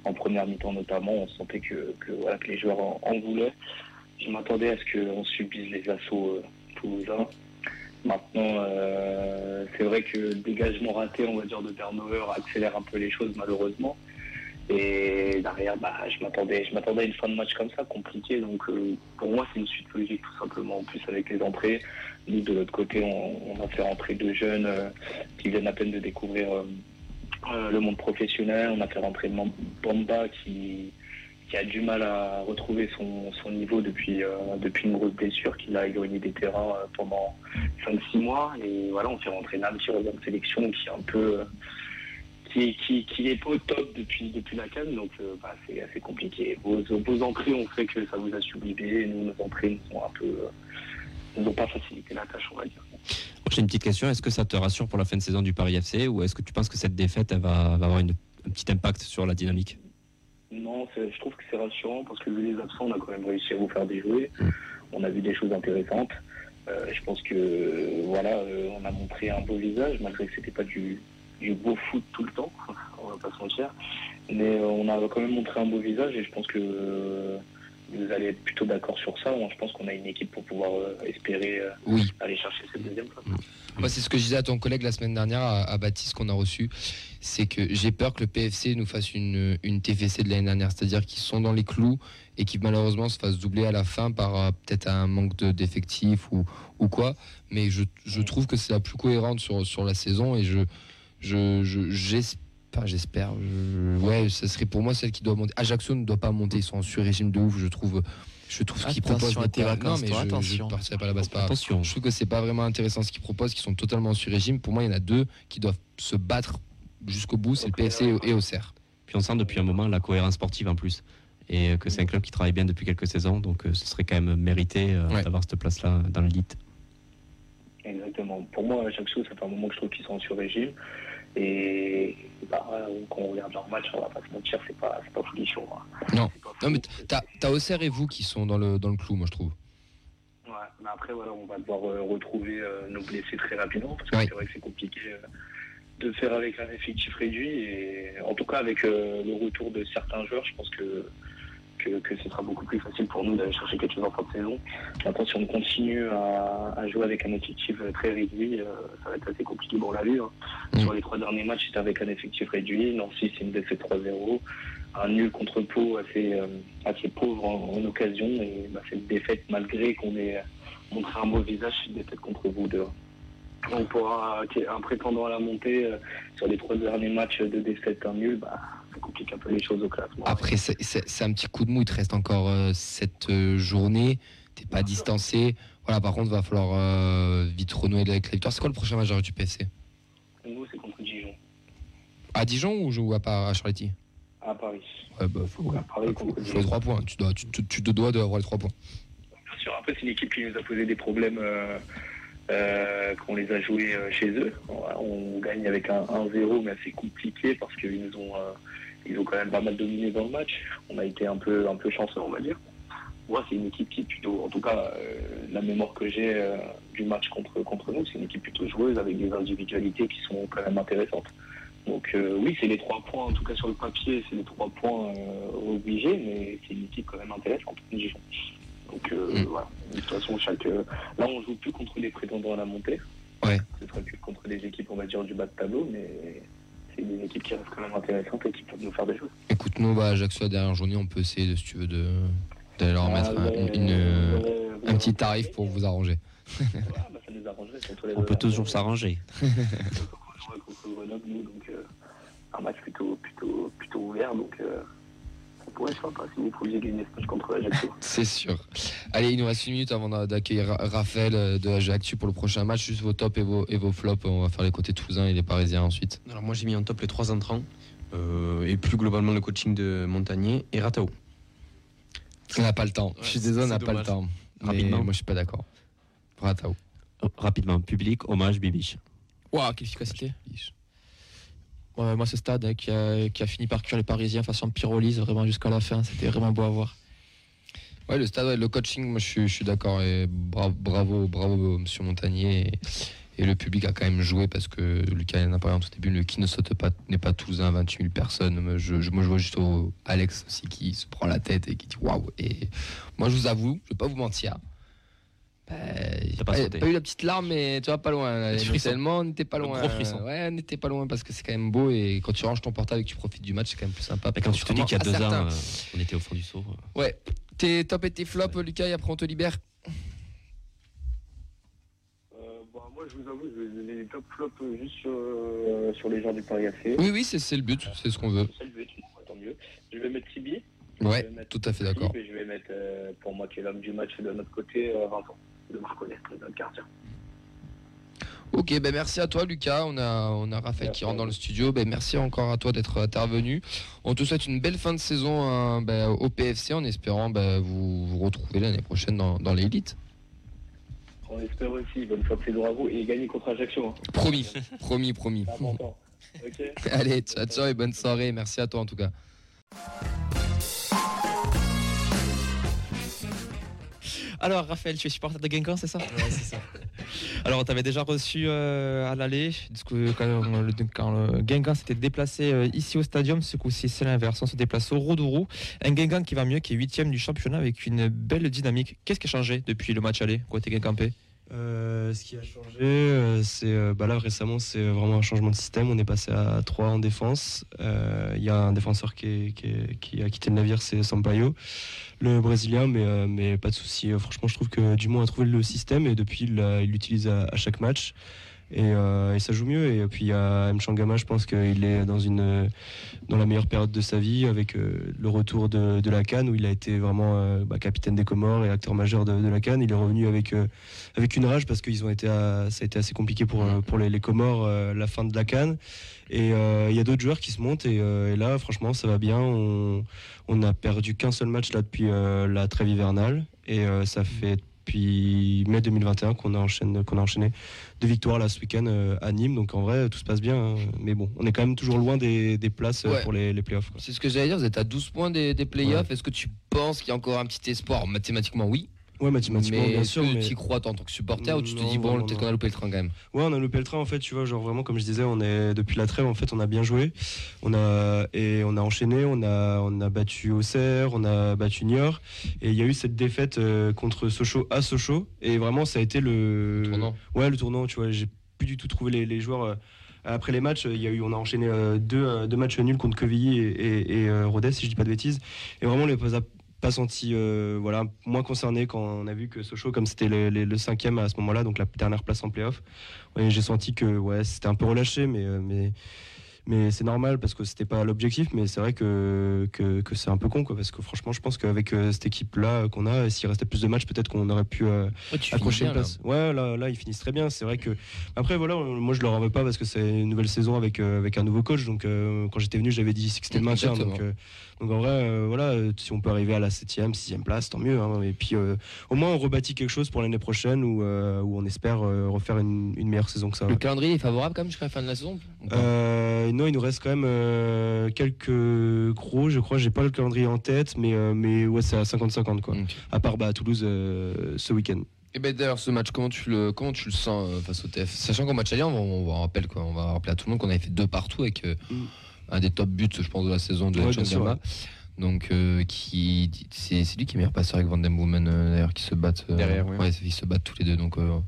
en première mi-temps notamment. On sentait que, voilà, que les joueurs en, en voulaient. Je m'attendais à ce qu'on subisse les assauts euh, toulousains. Maintenant, c'est vrai que le dégagement raté, on va dire, de Bernauer accélère un peu les choses malheureusement. Et derrière, bah, je m'attendais, je m'attendais à une fin de match comme ça, compliquée. Donc, euh, pour moi, c'est une suite logique, tout simplement. En plus, avec les entrées, nous, de l'autre côté, on, a fait rentrer deux jeunes euh, qui viennent à peine de découvrir euh, le monde professionnel. On a fait rentrer Bamba qui, qui a du mal à retrouver son, son niveau depuis, depuis une grosse blessure qu'il a éloigné des terrains pendant 5-6 mois. Et voilà, on fait rentrer Nam qui revient de sélection, qui est un peu. Qui, qui, qui est pas au top depuis, depuis la canne, donc euh, bah, c'est assez compliqué. Vos, vos entrées ont fait que ça vous a sublimé, et nous, nos entrées nous ont un peu. euh, nous n'ont pas facilité la tâche, on va dire.
J'ai une petite question. Est-ce que ça te rassure pour la fin de saison du Paris FC ou est-ce que tu penses que cette défaite elle va, va avoir une- un petit impact sur la dynamique?
Non, je trouve que c'est rassurant parce que vu les absents, on a quand même réussi à vous faire déjouer. On a vu des choses intéressantes. Euh, je pense que voilà, euh, on a montré un beau visage, malgré que c'était pas du, du beau foot tout le temps, on va pas se mentir. Mais on a quand même montré un beau visage et je pense que euh, vous allez être plutôt d'accord sur ça. Moi, je pense qu'on a une équipe pour pouvoir euh, espérer euh,
Oui.
aller chercher cette deuxième place.
Moi, c'est ce que je disais à ton collègue la semaine dernière, à, à Baptiste, qu'on a reçu. C'est que j'ai peur que le PFC nous fasse une, une TFC de l'année dernière. C'est-à-dire qu'ils sont dans les clous et qui malheureusement se fassent doubler à la fin par peut-être un manque de- d'effectifs ou, ou quoi. Mais je, je trouve que c'est la plus cohérente sur, sur la saison et je, je, je- j'espère. J'espère. je- Ouais, ça serait pour moi celle qui doit monter. Ajaccio ne doit pas monter. Ils sont en sur-régime de ouf, je trouve. Je trouve ce qu'ils
Attention
proposent.
à tes
n'est pas-
vacances,
non, mais
toi,
je, je
attention.
pas là-bas. c'est pas-
Attention.
je trouve que c'est pas vraiment intéressant ce qu'ils proposent, qu'ils sont totalement sur régime. Pour moi, il y en a deux qui doivent se battre jusqu'au bout, c'est le PFC et Auxerre.
Puis on sent depuis un moment la cohérence sportive en plus. Et euh, que c'est un club qui travaille bien depuis quelques saisons. Donc euh, ce serait quand même mérité euh,
Ouais.
d'avoir cette place-là dans l'élite.
Exactement. Pour moi, Ajaccio, ça fait un moment que je trouve qu'ils sont en sur-régime. Et bah, quand on regarde leur match, on va pas se mentir, c'est pas, c'est pas folichon. hein.
Non. Non, mais t'as Auxerre et vous qui sont dans le, dans le clou, moi je trouve.
Ouais, mais après, voilà, on va devoir euh, retrouver euh, nos blessés très rapidement parce que
Oui.
c'est vrai que c'est compliqué euh, de faire avec un effectif réduit. Et en tout cas, avec le retour de certains joueurs, je pense que, que, que ce sera beaucoup plus facile pour nous d'aller chercher quelque chose en fin de saison. Maintenant, si on continue à, à jouer avec un effectif très réduit, euh, ça va être assez compliqué. Bon, on l'a vu. hein.
Mm.
Sur les trois derniers matchs, c'était avec un effectif réduit. Nancy, c'est une défaite 3-0. Un nul contre Pau assez, euh, assez pauvre en, en occasion. Et bah, cette défaite, malgré qu'on ait montré un beau visage, c'est une défaite contre vous deux. Donc pour un, un prétendant à la montée, euh, sur les trois derniers matchs de défaite, un nul, bah, ça complique un peu les choses au classement.
Après, c'est- c'est c'est un petit coup de mou, il te reste encore euh, cette euh, journée, t'es pas distancé. Voilà, par contre, va falloir euh, vite renouer avec la victoire. C'est quoi le prochain match du PFC
Nous, c'est contre Dijon,
À Dijon ou joue à, à Charletti?
À Paris.
Ouais, bah, faut,
À Paris
faut les
Dijon.
trois points. Tu, dois, tu, tu- tu te dois d'avoir les trois points.
Bien sûr, après, c'est une équipe qui nous a posé des problèmes euh, euh, qu'on les a joués euh, chez eux. On gagne avec un 1-0, mais assez compliqué parce qu'ils nous ont, euh, ils ont quand même pas mal dominé dans le match. On a été un peu, un peu chanceux, on va dire. Moi, c'est une équipe qui est plutôt, en tout cas, euh, la mémoire que j'ai euh, du match contre, contre nous, c'est une équipe plutôt joueuse avec des individualités qui sont quand même intéressantes. Donc euh, oui, c'est les trois points, en tout cas sur le papier, c'est les trois points obligés, mais c'est une équipe quand même intéressante, Dijon. Donc
Mm.
voilà, de toute façon, chaque, là on joue plus contre des prétendants à la montée.
Ouais.
Ce serait plus contre des équipes, on va dire, du bas de tableau, mais c'est des équipes qui restent quand même intéressantes et qui peuvent nous faire des choses.
Écoute, nous, bah, Ajaccio, la dernière journée, on peut essayer, de, si tu veux, de- d'aller leur mettre
Ah,
un,
ouais,
une- euh,
ouais,
un petit tarif pour vous arranger.
Ouais, bah, ça nous arrangerait, surtout les
On peut toujours s'arranger.
Grenoble, nous, donc euh, un match plutôt, plutôt, plutôt ouvert, donc euh, pourrait être sympa si vous pouviez gagner ce match contre Ajaccio.
C'est sûr. Allez, il nous reste une minute avant d'a- d'accueillir Ra- Raphaël euh, de Ajaccio pour le prochain match. Juste vos tops et vos, et vos flops. On va faire les côtés toulousains et les parisiens ensuite.
Alors moi j'ai mis en top les trois entrants euh, et plus globalement le coaching de Montagnier et Ratao.
On n'a pas le temps. je suis désolé, on n'a pas le temps. Mais
Rapidement.
moi, je suis pas d'accord. Ratao.
Rapidement, public, hommage, Bibiche.
Waouh, quelle efficacité. Moi, ce stade hein, qui, a, qui a fini par cuire les Parisiens façon pyrolyse vraiment jusqu'à la fin, c'était vraiment beau à voir.
Ouais, le stade, le coaching, moi, je suis, je suis d'accord. Et bra- bravo, bravo, Monsieur Montagnier. Et, le public a quand même joué parce que Lucas en a parlé en tout début, le qui ne saute pas n'est pas toulousain, 28 000 personnes. Je, moi, je vois juste Alex aussi qui se prend la tête et qui dit waouh. Et moi je vous avoue, je vais pas vous mentir. Bah,
T'as pas
pas, pas eu la petite larme, mais tu vois, pas loin. Émotionnellement, on n'était pas
Le
loin.
gros frisson.
Ouais, on n'était pas loin parce que c'est quand même beau et quand tu ranges ton portable et que tu profites du match, c'est quand même plus sympa.
Et quand tu te dis qu'il y a deux
Contrairement à
ans, euh, on était au fond du seau. euh.
Ouais. Tes top et tes flops, Lucas, et après on te libère.
Euh, bah, moi, je vous avoue, je vais donner les top flops juste sur, euh, sur les gens du Paris FC.
Oui, oui, c'est le but, c'est ce qu'on veut.
C'est le but, tant mieux. Je vais mettre Tibi.
Ouais, tout à fait d'accord.
Et je vais mettre, euh, pour moi, qui est l'homme du match de notre côté, euh, Vincent, de de notre gardien.
Ok, ben merci à toi Lucas. On a, on a Raphaël qui rentre dans le studio. Ben merci encore à toi d'être intervenu. On te souhaite une belle fin de saison hein, ben, au PFC en espérant ben, vous vous retrouver l'année prochaine dans, dans l'élite.
On espère aussi, bonne fois de saison à vous et gagner contre Ajaccio. Hein.
Promis, promis, promis. Allez, ciao, ciao et bonne soirée. Merci à toi en tout cas.
Alors, Raphaël, tu es supporter de Guingamp, c'est ça? Ouais, c'est ça. Alors, on t'avait déjà reçu euh, à l'aller, que quand, le, quand le Guingamp s'était déplacé euh, ici au stadium, ce coup-ci, c'est l'inverse. On se déplace au Rodourou. Un Guingamp qui va mieux, qui est huitième du championnat avec une belle dynamique. Qu'est-ce qui a changé depuis le match aller, côté Guingampé
Euh, ce qui a changé, euh, c'est euh, bah là récemment, c'est vraiment un changement de système. On est passé à 3 en défense. Il y a un défenseur qui, a quitté le navire, c'est Sampaio, le Brésilien, mais, mais pas de souci. Franchement, je trouve que Dumont a trouvé le système et depuis, il l'utilise à chaque match. Et, euh, et ça joue mieux. Et puis il y a M. Changama, je pense qu'il est dans, une, dans la meilleure période de sa vie avec euh, le retour de, de la Cannes où il a été vraiment euh, bah, capitaine des Comores et acteur majeur de, de la Cannes. Il est revenu avec, avec une rage parce qu'ils ont été à- ça a été assez compliqué pour, pour les, les Comores la fin de la Cannes. Et il y a d'autres joueurs qui se montent et, et là franchement ça va bien. On, on a perdu qu'un seul match là depuis la trêve hivernale et ça fait depuis mai 2021 qu'on a, enchaîné, qu'on a enchaîné deux victoires là ce week-end euh, à Nîmes. Donc en vrai tout se passe bien. hein. Mais bon on est quand même toujours loin des, des places euh,
Ouais.
pour les, les playoffs. quoi.
C'est ce que j'allais dire, vous êtes à 12 points des, des playoffs. Est-ce que tu penses qu'il y a encore un petit espoir? Mathématiquement, oui.
Ouais, mathématiquement,
mais
bien sûr,
que
mais-
tu crois en tant que supporter ou tu te
Non,
dis, bon,
non, non,
peut-être
non.
qu'on a loupé le train quand même?
Ouais, on a loupé le train en fait, tu vois, genre vraiment comme je disais, on est depuis la trêve en fait, on a bien joué. On a et on a enchaîné, on a on a battu Auxerre, on a battu Niort et il y a eu cette défaite euh, contre Sochaux à Sochaux et vraiment ça a été le,
tournant.
Ouais, le tournant, tu vois, j'ai plus du tout trouvé les, les joueurs euh, après les matchs, il y a eu on a enchaîné euh, deux, deux matchs nuls contre Quevilly et, et, et, Rodez si je dis pas de bêtises et vraiment on les a pas senti euh, voilà moins concerné quand on a vu que Sochaux comme c'était le, cinquième à ce moment-là donc la dernière place en playoff Ouais, j'ai senti que ouais, c'était un peu relâché, mais, euh, mais, mais c'est normal parce que c'était pas l'objectif. Mais c'est vrai que, que, que c'est un peu con, quoi, parce que franchement, je pense qu'avec euh, cette équipe-là euh, qu'on a, s'il restait plus de matchs, peut-être qu'on aurait pu euh,
Ouais,
accrocher
finis
une
bien,
place. Ouais, là, là, ils finissent très bien. C'est vrai que après, voilà, moi je leur en veux pas parce que c'est une nouvelle saison avec, euh, avec un nouveau coach. Donc quand j'étais venu, j'avais dit que c'était le maintien. Donc, donc en vrai, euh, voilà, euh, si on peut arriver à la 7ème, 6ème place, tant mieux. hein. Et puis euh, au moins, on rebâtit quelque chose pour l'année prochaine où, euh, où on espère refaire une, une meilleure saison que ça.
Le calendrier est favorable quand même jusqu'à la fin de la saison
Euh, non, il nous reste quand même quelques gros, je crois. J'ai pas le calendrier en tête, mais, mais ouais, c'est à 50-50 quoi. À part bah, à Toulouse euh, ce week-end.
Et ben d'ailleurs ce match comment tu le comment tu le sens face au TF sachant qu'au match aller on va, on va rappeler quoi on va rappeler à tout le monde qu'on avait fait deux partout avec euh,
Mm.
Un des top buts je pense de la saison de
Ouais, ouais.
donc euh, qui c'est c'est lui qui est meilleur passeur avec Van Den Boomen euh, d'ailleurs qui se battent euh,
Derrière, ouais.
ouais ils se battent tous les deux donc euh,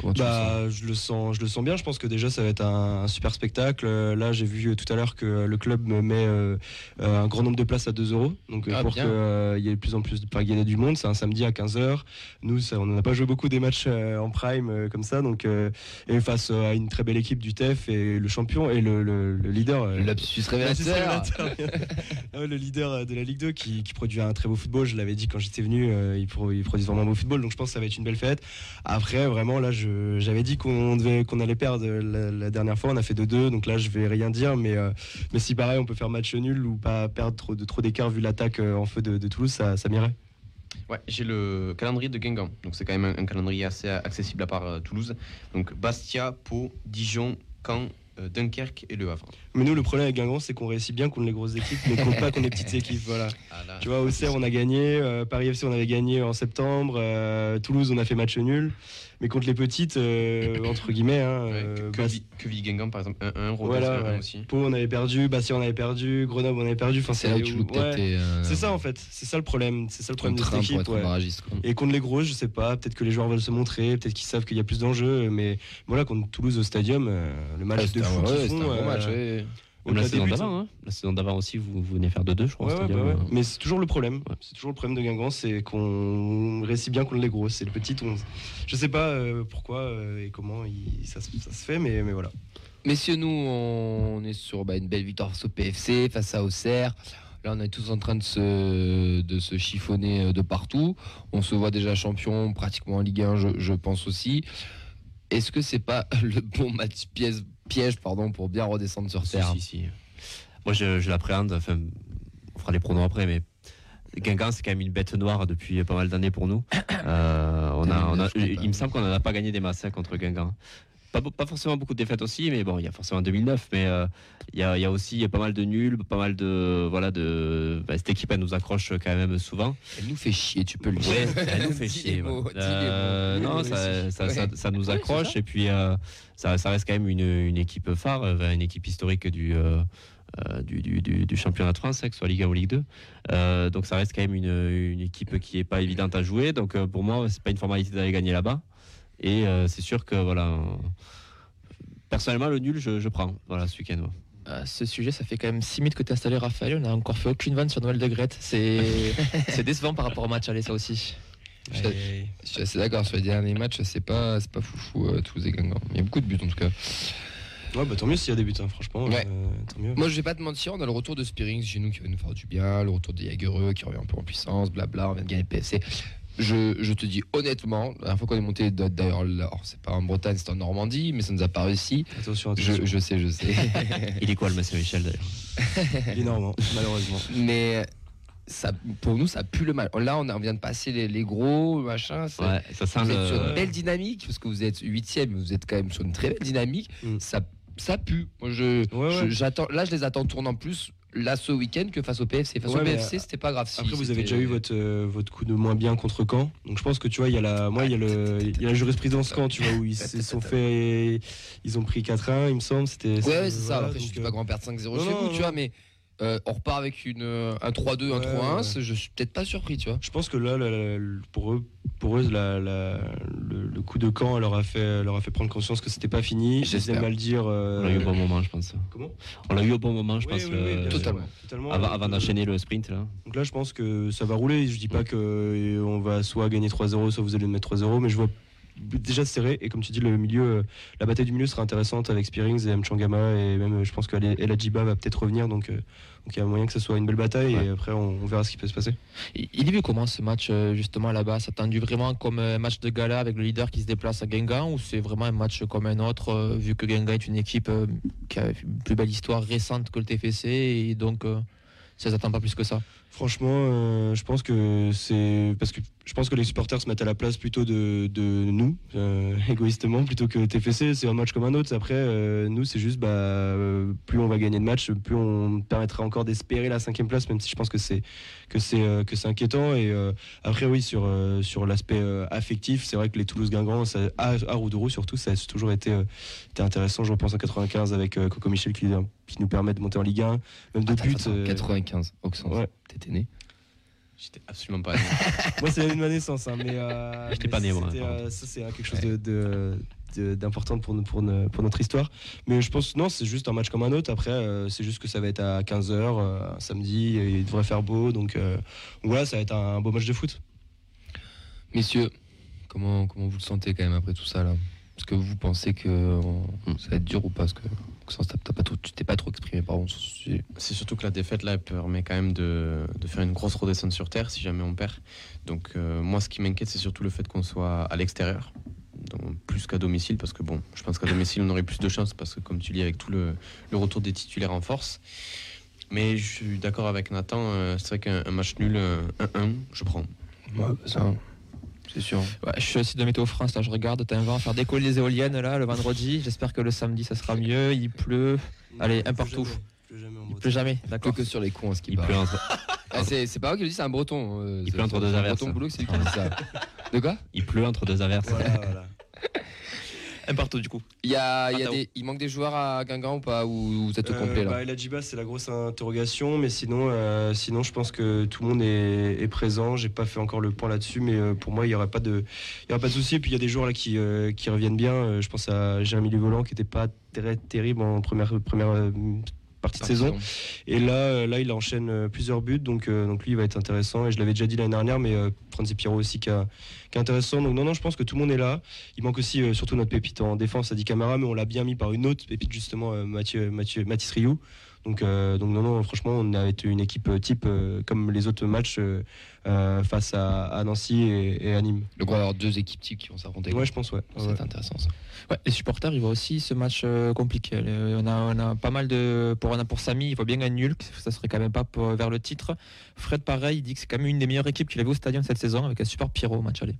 comment tu le sens
Bah, je le sens, je le sens bien. Je pense que déjà ça va être un, un super spectacle. Euh, Là, j'ai vu tout à l'heure que le club me met euh, euh, un grand nombre de places à 2 euros. Donc euh,
Ah,
pour qu'il y ait de plus en plus de enfin, y ait du monde, c'est un samedi à 15h. Nous, ça, on n'en a pas joué beaucoup des matchs en prime comme ça. Donc et face à une très belle équipe du TEF et le champion et le, le- le leader. ça,
révélateur
le leader de la Ligue 2 qui, qui produit un très beau football, je l'avais dit quand j'étais venu, ils, pro- ils produisent vraiment un beau football, donc je pense que ça va être une belle fête. Après, vraiment, là, je- j'avais dit qu'on devait, qu'on allait perdre la, dernière fois, on a fait 2-2, donc là, je vais rien dire, mais, euh, mais si pareil, on peut faire match nul ou pas perdre trop, de trop d'écart vu l'attaque euh, en feu de, Toulouse, ça, m'irait.
Ouais, j'ai le calendrier de Guingamp. Donc c'est quand même un, calendrier assez accessible à part euh, Toulouse. Donc Bastia, Pau, Dijon, Caen Dunkerque et Le Havre.
Mais nous, le problème avec Guingamp, c'est qu'on réussit bien contre les grosses équipes, mais qu'on pas contre les petites équipes. Voilà.
Ah, là,
Tu vois, Auxerre, on a gagné. euh, Paris FC, on avait gagné en septembre. euh, Toulouse, on a fait match nul. Mais contre les petites, euh, entre guillemets, hein,
ouais,
euh,
que, Guingamp par exemple 1-1, Rodez
Voilà,
1-1
ouais.
aussi.
Pau, on avait perdu. Bastia, on avait perdu. Grenoble, on avait perdu. Enfin,
C'est là où tu loupes peut-être
ouais.
euh,
C'est ça en fait. C'est ça le problème. C'est ça le problème de cette équipe. Et contre les gros, je sais pas. Peut-être que les joueurs veulent se montrer. Peut-être qu'ils savent qu'il y a plus d'enjeux. Mais voilà, contre Toulouse au stadium, euh, le match
Ouais,
de
c'était
Même la saison d'avant, hein. la saison d'avant aussi, vous, vous venez faire 2-2, je crois.
Ouais,
au
ouais,
stadium,
bah ouais.
euh.
Mais c'est toujours le problème.
Ouais.
C'est toujours le problème de Guingamp, c'est qu'on réussit bien contre les gros. C'est le petit. On... Je sais pas euh, pourquoi euh, et comment il- ça, se- ça se fait, mais, mais voilà.
Messieurs, nous, on est sur bah, une belle victoire face au PFC, face à Auxerre. Là, on est tous en train de se, de se chiffonner de partout. On se voit déjà champion pratiquement en Ligue 1, je, je pense aussi. Est-ce que c'est pas le bon match piège, piège pardon, pour bien redescendre sur terre
si, si. Moi, je, je l'appréhende. Enfin, on fera les pronoms après, mais Guingamp, c'est quand même une bête noire depuis pas mal d'années pour nous. Euh, on a, on a-
2009, je crois pas.
il me semble qu'on n'en a pas gagné des masses hein, contre Guingamp. Pas, forcément beaucoup de défaites aussi, mais bon, il y a forcément 2009, mais euh, il y, a, il y a aussi pas mal de nuls, pas mal de. Voilà, de. bah, cette équipe, elle nous accroche quand même souvent.
Elle nous fait chier, tu peux le dire.
Ouais, elle nous fait chier.
mots,
ouais. Euh, non, ça, ça,
ouais.
ça- ça nous accroche et puis euh, ça, ça reste quand même une, une équipe phare, euh, une équipe historique du, euh, euh, du, du- du- du championnat de France, hein, que ce soit Ligue 1 ou Ligue 2. Euh, donc ça reste quand même une, une équipe qui est pas évidente à jouer. Donc pour moi, c'est pas une formalité d'aller gagner là-bas. Et c'est sûr que voilà. Personnellement, le nul, je, je prends. Voilà, ce week-end. ouais.
À ce sujet, ça fait quand même 6 minutes que tu es installé, Raphaël. On n'a encore fait aucune vanne sur Noël de Grette. C'est décevant par rapport au match aller, ça aussi.
Je suis- je suis assez d'accord sur les derniers matchs, c'est pas, c'est pas foufou euh, Toulouse et Guingamp. Il y a beaucoup de buts en tout cas.
Ouais, bah tant mieux s'il y a des buts, hein, franchement.
Ouais.
euh, tant mieux.
Moi, je vais pas te mentir, on a le retour de Spearings chez nous qui va nous faire du bien, le retour des Jagereux qui revient un peu en puissance, blabla, on vient de gagner le PFC. Je, je te dis honnêtement, la dernière fois qu'on est monté, d'ailleurs, c'est pas en Bretagne, c'est en Normandie, mais ça nous a pas réussi.
Attention, attention.
Je, je sais, je sais.
Il est quoi le Messie Michel d'ailleurs?
Il est hein, malheureusement.
mais ça, pour nous, ça pue le mal. Là, on, a- on vient de passer les, les gros, machin.
Ouais, ça sent
vous êtes sur une
le.
belle dynamique, parce que vous êtes huitième, mais vous êtes quand même sur une très belle dynamique.
Mm.
Ça, ça pue. Moi, je,
Ouais,
j'attends, là, je les attends tournant plus là ce week-end que face au PFC. Face
Ouais,
au PFC, c'était pas grave. si
Après, vous avez déjà eu votre, euh, votre coup de moins bien contre Caen. Donc je pense que tu vois, il y a la, moi, il y a, le, il y a la jurisprudence Caen, tu vois, où ils se sont fait. Ils ont pris 4-1, il me semble. C'était,
Ouais, c'est ça.
voilà,
Après, je suis
euh,
pas grand perdre 5-0
non,
chez vous,
non.
tu vois, mais euh, on repart avec une, euh, un 3-2, un
Ouais,
3-1.
ouais.
Je suis peut-être pas surpris, tu vois.
Je pense que là, la- la- pour eux, pour eux la- la- le, le coup de Caen leur a fait, leur a fait prendre conscience que c'était pas fini.
J'espère.
J'aime mal dire. euh,
On l'a eu au bon moment, je pense.
Comment?
On l'a eu au bon moment, je
Oui,
pense.
oui,
Totalement.
totalement.
Avant, d'enchaîner le sprint là.
Donc là, je pense que ça va rouler. Je dis pas que euh, on va soit gagner 3-0, soit vous allez mettre 3-0, mais je vois déjà serré. Et comme tu dis, le milieu, euh, la bataille du milieu sera intéressante avec Spearings et Mchangama. Et même, euh, je pense que El Adjiba va peut-être revenir. Donc, euh, donc il y a moyen que ce soit une belle bataille.
Ouais.
Et après, on, on verra ce qui peut se passer.
Il est vu comment ce match justement là-bas? C'est attendu vraiment comme un match de gala avec le leader qui se déplace à Guingamp ou c'est vraiment un match comme un autre vu que Guingamp est une équipe qui a une plus belle histoire récente que le TFC et donc ça ne s'attend pas plus que ça?
Franchement, euh, je pense que c'est parce que je pense que les supporters se mettent à la place plutôt de, de nous, euh, égoïstement, plutôt que TFC. C'est un match comme un autre. Après, euh, nous, c'est juste bah, plus on va gagner de matchs, plus on permettra encore d'espérer la cinquième place, même si je pense que c'est que c'est que c'est inquiétant. Et après, oui, sur sur l'aspect affectif, c'est vrai que les Toulouse-Guingamp, ça- à, à Roudourou surtout, ça a toujours été, été intéressant. Je repense en 95 avec Coco Michel qui, qui nous permet de monter en Ligue 1, même deux
Attends,
buts.
attends,
euh,
95, Auxence.
ouais.
T'étais né
J'étais absolument pas. né.
Moi, c'est l'année de ma naissance, hein, mais, euh,
J'étais pas né, moi,
euh, ça, c'est euh, quelque chose de, de- de- d'important pour, nous- pour, nous- pour notre histoire. Mais je pense, non, c'est juste un match comme un autre. Après, euh, c'est juste que ça va être à 15h, samedi, et il devrait faire beau. Donc, euh, voilà, ça va être un, beau match de foot.
Messieurs, comment, comment vous le sentez quand même après tout ça là? Est-ce que vous pensez que euh, ça va être dur ou pas? Parce que Auxence, t'as- t'as pas trop- tu t'es pas trop exprimé, pardon. sur ce sujet.
C'est surtout que la défaite là elle permet quand même de, de faire une grosse redescente sur terre si jamais on perd. Donc euh, moi ce qui m'inquiète c'est surtout le fait qu'on soit à l'extérieur, donc plus qu'à domicile parce que bon je pense qu'à domicile on aurait plus de chance parce que comme tu dis avec tout le, le retour des titulaires en force. Mais je suis d'accord avec Nathan, euh, c'est vrai qu'un un match nul, euh, 1-1, je prends.
Ouais, bah, ça, C'est sûr.
Ouais, je suis aussi de Météo France, là je regarde, t'as un vent à faire décoller les éoliennes là le vendredi. J'espère que le samedi ça sera mieux. Il pleut. Allez, un partout. Il pleut jamais,
Pleut
d'accord.
que sur les cons, ce qui
Il pleut entre,
Ah, c'est c'est pas moi qui le dis, c'est un breton. euh,
Il pleut entre deux averses.
breton boulot, c'est lui qui dit ça. De quoi?
Il pleut entre deux averses.
Voilà, voilà.
Un partout du coup.
il, y a, il, y a
Ratao.
des, il manque des joueurs à Guingamp ou pas Ou vous êtes au
Euh,
complet là
bah, El Hadjiba, c'est la grosse interrogation, mais sinon, euh, sinon, je pense que tout le monde est, est présent. J'ai pas fait encore le point là-dessus, mais euh, pour moi, il y aura pas de, il y aura pas de souci. Et puis il y a des joueurs là qui, euh, qui reviennent bien. Je pense à Jérémy Lugolan qui était pas très terrible en première première euh, partie de saison. Et là, euh, là, il enchaîne euh, plusieurs buts, donc, euh, donc lui, il va être intéressant. Et je l'avais déjà dit l'année dernière, mais Franzi Pierrot aussi qui, a- qui est intéressant. Donc non, non, je pense que tout le monde est là. Il manque aussi surtout notre pépite en défense, Adi Camara, mais on l'a bien mis par une autre pépite justement, Mathieu, Mathieu, Mathis Rioux. Donc, euh, donc non, non, franchement, on a été une équipe euh, type euh, comme les autres matchs euh, face à, à Nancy et, et à Nîmes.
Donc on va avoir deux équipes types qui vont s'affronter.
Ouais, je pense, ouais.
Être intéressant ça.
Ouais, les supporters, ils voient aussi ce match euh, compliqué. On a, on a pas mal de. Pour, on a pour Samy, il voit bien un nul, que ça serait quand même pas pour- vers le titre. Fred, pareil, il dit que c'est quand même une des meilleures équipes qu'il avait au stadion cette saison avec un super Pierrot au match aller.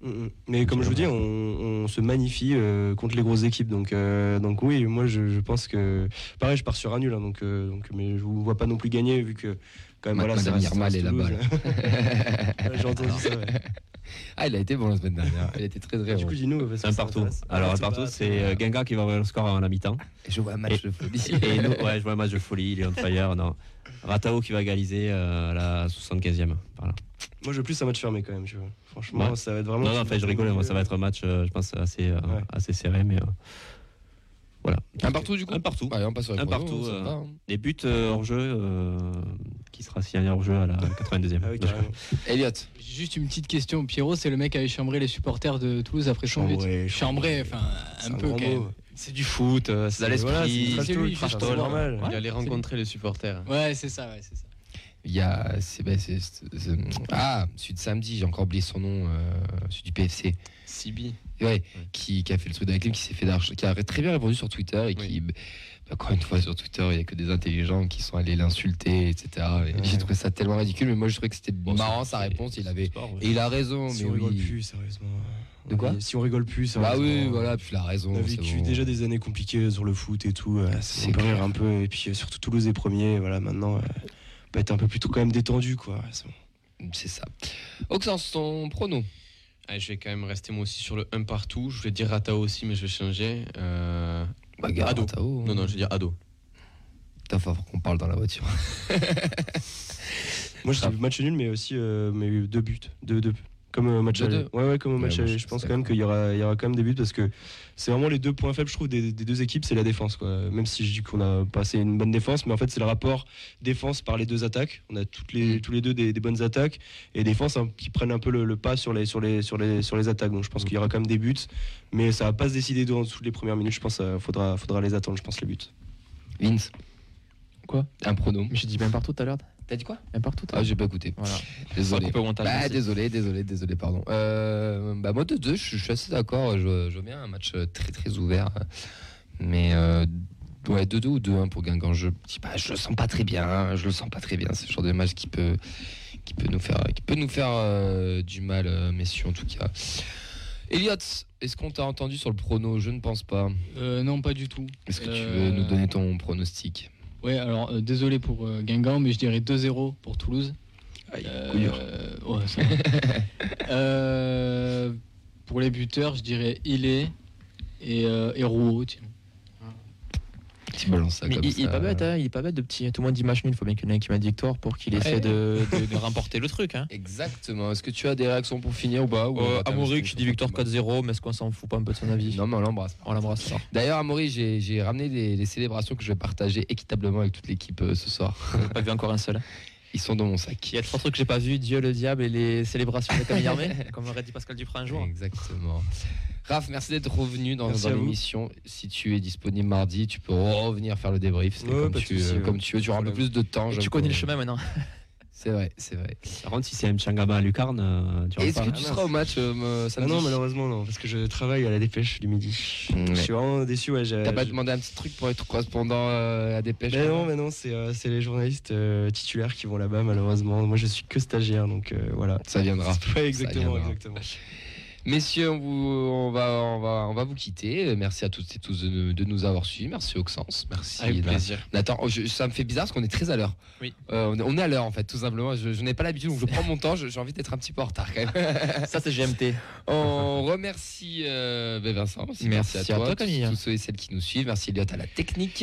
Mm, mm. Mais comme je vous dis, on, on se magnifie euh, contre les grosses équipes. Donc, euh, donc oui, moi je, je pense que. Pareil, je pars sur un nul. hein, donc, euh, donc, mais je vous vois pas non plus gagner vu que quand même. Voilà,
Madame
reste-
Irma, est là-bas,
J'ai entendu ça. ouais.
Ah, il a été bon la semaine dernière. Il était très très
Du
bon.
coup, dis-nous.
Un partout. Alors, un
c'est
partout, c'est euh, Guingamp qui va ouvrir le score à la mi-temps.
Et je vois un match
Et-
de folie.
Et nous, ouais, je vois un match de folie, il est on fire. Non. Ratao qui va égaliser euh, à la 75e. par là.
Moi, je veux plus un match fermé quand même. Tu vois. Franchement,
Ouais.
ça va être vraiment.
Non, non, je rigole, moi, ça va être un match, euh, je pense, assez, euh,
Ouais.
assez serré, mais euh, voilà.
Un partout du coup
Un partout.
Allez, on passe sur les
Un partout, euh,
va, hein.
Les buts euh, hors jeu, euh, qui sera signé hors jeu à la 82e.
Ah oui.
Elliot.
Juste une petite question. Pierrot, c'est le mec qui avait chambré les supporters de Toulouse après son but.
Chambré,
Chambré, enfin, un, peu
grand
quand même.
C'est du foot, euh, c'est
voilà,
l'esprit.
c'est
lui, c'est normal.
Il allait rencontrer les supporters.
Ouais, c'est ça, ouais, c'est ça.
Il y a. c'est- c'est- c'est- c'est- ah, celui de samedi, j'ai encore oublié son nom, euh, celui du PFC.
Sibi.
Ouais, Qui, qui a fait le truc la clim, qui s'est fait d'argent, qui a très bien répondu sur Twitter et qui. bah, Encore une fois, sur Twitter, il n'y a que des intelligents qui sont allés l'insulter, etc. Et J'ai trouvé ça tellement ridicule, mais moi je trouvais que c'était
Bon,
marrant sa réponse. Il avait.
c'est sport, ouais.
Et il a raison,
Si
mais
on
oui.
plus, sérieusement.
De quoi
Si on rigole plus,
Bah
sérieusement.
oui, voilà, puis il a raison.
On a vécu
bon.
déjà des années compliquées sur le foot et tout. euh,
C'est
on peut
clair.
rire un peu. Et puis euh, surtout Toulouse est premier. Voilà, maintenant, euh, on peut être un peu plus tôt quand même détendu. quoi. C'est
ça. Auxence, ton prono?
Allez, je vais quand même rester moi aussi sur le 1 partout. Je vais dire Ratao aussi, mais je vais changer. Euh,
Bah,
Ado.
Ratao,
Non, non, je vais dire Ado.
Putain, faut qu'on parle dans la voiture.
Moi, je match nul, mais aussi euh, mais deux buts. Deux, deux. Comme au match
Deux,
aller.
deux.
Ouais, ouais, comme au
Ouais,
match
moi,
aller.
je
pense quand même qu'il y aura, il y aura quand même des buts parce que c'est vraiment les deux points faibles, je trouve, des, des deux équipes, c'est la défense. Quoi. Même si je dis qu'on a passé une bonne défense, mais en fait, c'est le rapport défense par les deux attaques. On a toutes les,
Mm.
tous les deux des, des bonnes attaques et défense hein, qui prennent un peu le, le pas sur les, sur, les, sur, les, sur les attaques. Donc je pense qu'il y aura quand même des buts, mais ça va pas se décider dans toutes les premières minutes. Je pense qu'il faudra, faudra les attendre, je pense, les buts.
Vince
Quoi?
Un prono.
Mais j'ai dit bien partout tout à l'heure.
T'as dit quoi?
Bien partout.
Ah, j'ai pas écouté.
Voilà.
Désolé.
Montage,
Bah, désolé, désolé, désolé, pardon. Euh, bah, moi, de deux, je, suis assez d'accord. Je, bien un match euh, très, très ouvert. Mais, euh, ouais, 2-2 ou 2-1 pour Guingamp. Je, dis pas, je le sens pas très bien. Je le sens pas très bien. C'est le genre de match qui peut, qui peut nous faire, qui peut nous faire euh, du mal, euh, messieurs, en tout cas. Elliot, est-ce qu'on t'a entendu sur le prono? Je ne pense pas.
Euh, non, pas du tout.
Est-ce que tu veux nous donner ton pronostic?
Ouais, alors euh, désolé pour euh, Guingamp, mais je dirais 2-0 pour Toulouse.
Aïe,
Euh,
coup dur.
ouais, ça va. Pour les buteurs, je dirais Ilé et, et Rouault, tiens.
Tu balances ça
Mais
comme
il,
ça.
il est pas bête, hein, il est pas bête de petit. Tout le monde dit match nul, il faut bien qu'il y en ait un qui mette victoire pour qu'il essaie de, de- de remporter le truc. Hein.
Exactement. Est-ce que tu as des réactions pour finir ou pas ou
Euh, Amaury qui dit victoire
combat
4-0, mais est-ce qu'on s'en fout pas un peu de son avis?
Non, mais on l'embrasse.
On l'embrasse.
D'ailleurs, Amaury, j'ai ramené des, des célébrations que je vais partager équitablement avec toute l'équipe euh, ce soir.
Pas vu encore un seul.
Ils sont dans mon sac.
Il y a trois trucs que j'ai pas vu Dieu, le diable et les célébrations de Camille Armé, comme aurait dit Pascal Duprat un jour.
Exactement. Raph, merci d'être revenu dans, dans l'émission. Si tu es disponible mardi, tu peux revenir faire le débrief.
Ouais,
comme, tu, euh,
ouais.
comme tu veux. Tu auras un peu plus de temps.
Tu connais le chemin maintenant.
C'est vrai, c'est vrai.
Par contre, si c'est Mchangama à Lucarne, euh, tu
Est-ce que tu seras au match euh,
Ah
samedi
non, malheureusement, non, parce que je travaille à la dépêche du midi.
Ouais.
Je suis vraiment déçu. Ouais,
T'as pas demandé un petit truc pour être correspondant euh, à Dépêche
Mais
quand
non, mais non, c'est euh, les journalistes titulaires qui vont là-bas, malheureusement. Moi, je suis que stagiaire, donc voilà.
Ça viendra.
Ouais, exactement,
viendra.
exactement.
Messieurs, on, vous- on va, on, va, on va vous quitter. Merci à toutes et tous de, de nous avoir suivis. Merci Auxence. Merci
Avec
Na-
plaisir.
Nathan. Oh, je- ça me fait bizarre parce qu'on est très à l'heure.
Oui.
Euh, on, est, on est à l'heure en fait, tout simplement. Je, je n'ai pas l'habitude, donc je prends mon temps. J'ai envie d'être un petit peu en retard quand même.
Ça, c'est GMT.
On remercie euh, ben Vincent.
Merci à toi,
tous-
Camille.
Tous ceux et celles qui nous suivent. Merci Elliot à la technique.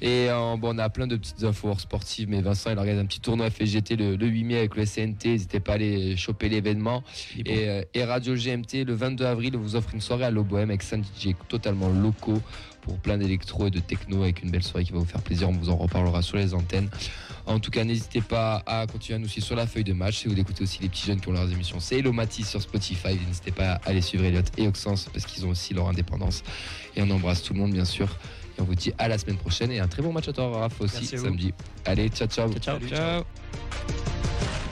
Et euh, bon, on a plein de petites infos hors sportives. Mais Vincent, il organise un petit tournoi FGT le, le 8 mai avec le SNT. N'hésitez pas à aller choper l'événement. Et, euh, et Radio GMT, le 22 avril, vous offre une soirée à l'Oboème avec 5 DJ totalement locaux pour plein d'électro et de techno avec une belle soirée qui va vous faire plaisir. On vous en reparlera sur les antennes. En tout cas, n'hésitez pas à continuer à nous suivre sur la feuille de match. Si vous écoutez aussi les petits jeunes qui ont leurs émissions, c'est Hello Matisse sur Spotify. N'hésitez pas à aller suivre Elliot et Oxens parce qu'ils ont aussi leur indépendance. Et on embrasse tout le monde, bien sûr. Et on vous dit à la semaine prochaine et un très bon match à toi, Raph, aussi
Merci à vous.
samedi. Allez, ciao, ciao.
Ciao, ciao.
Salut, ciao.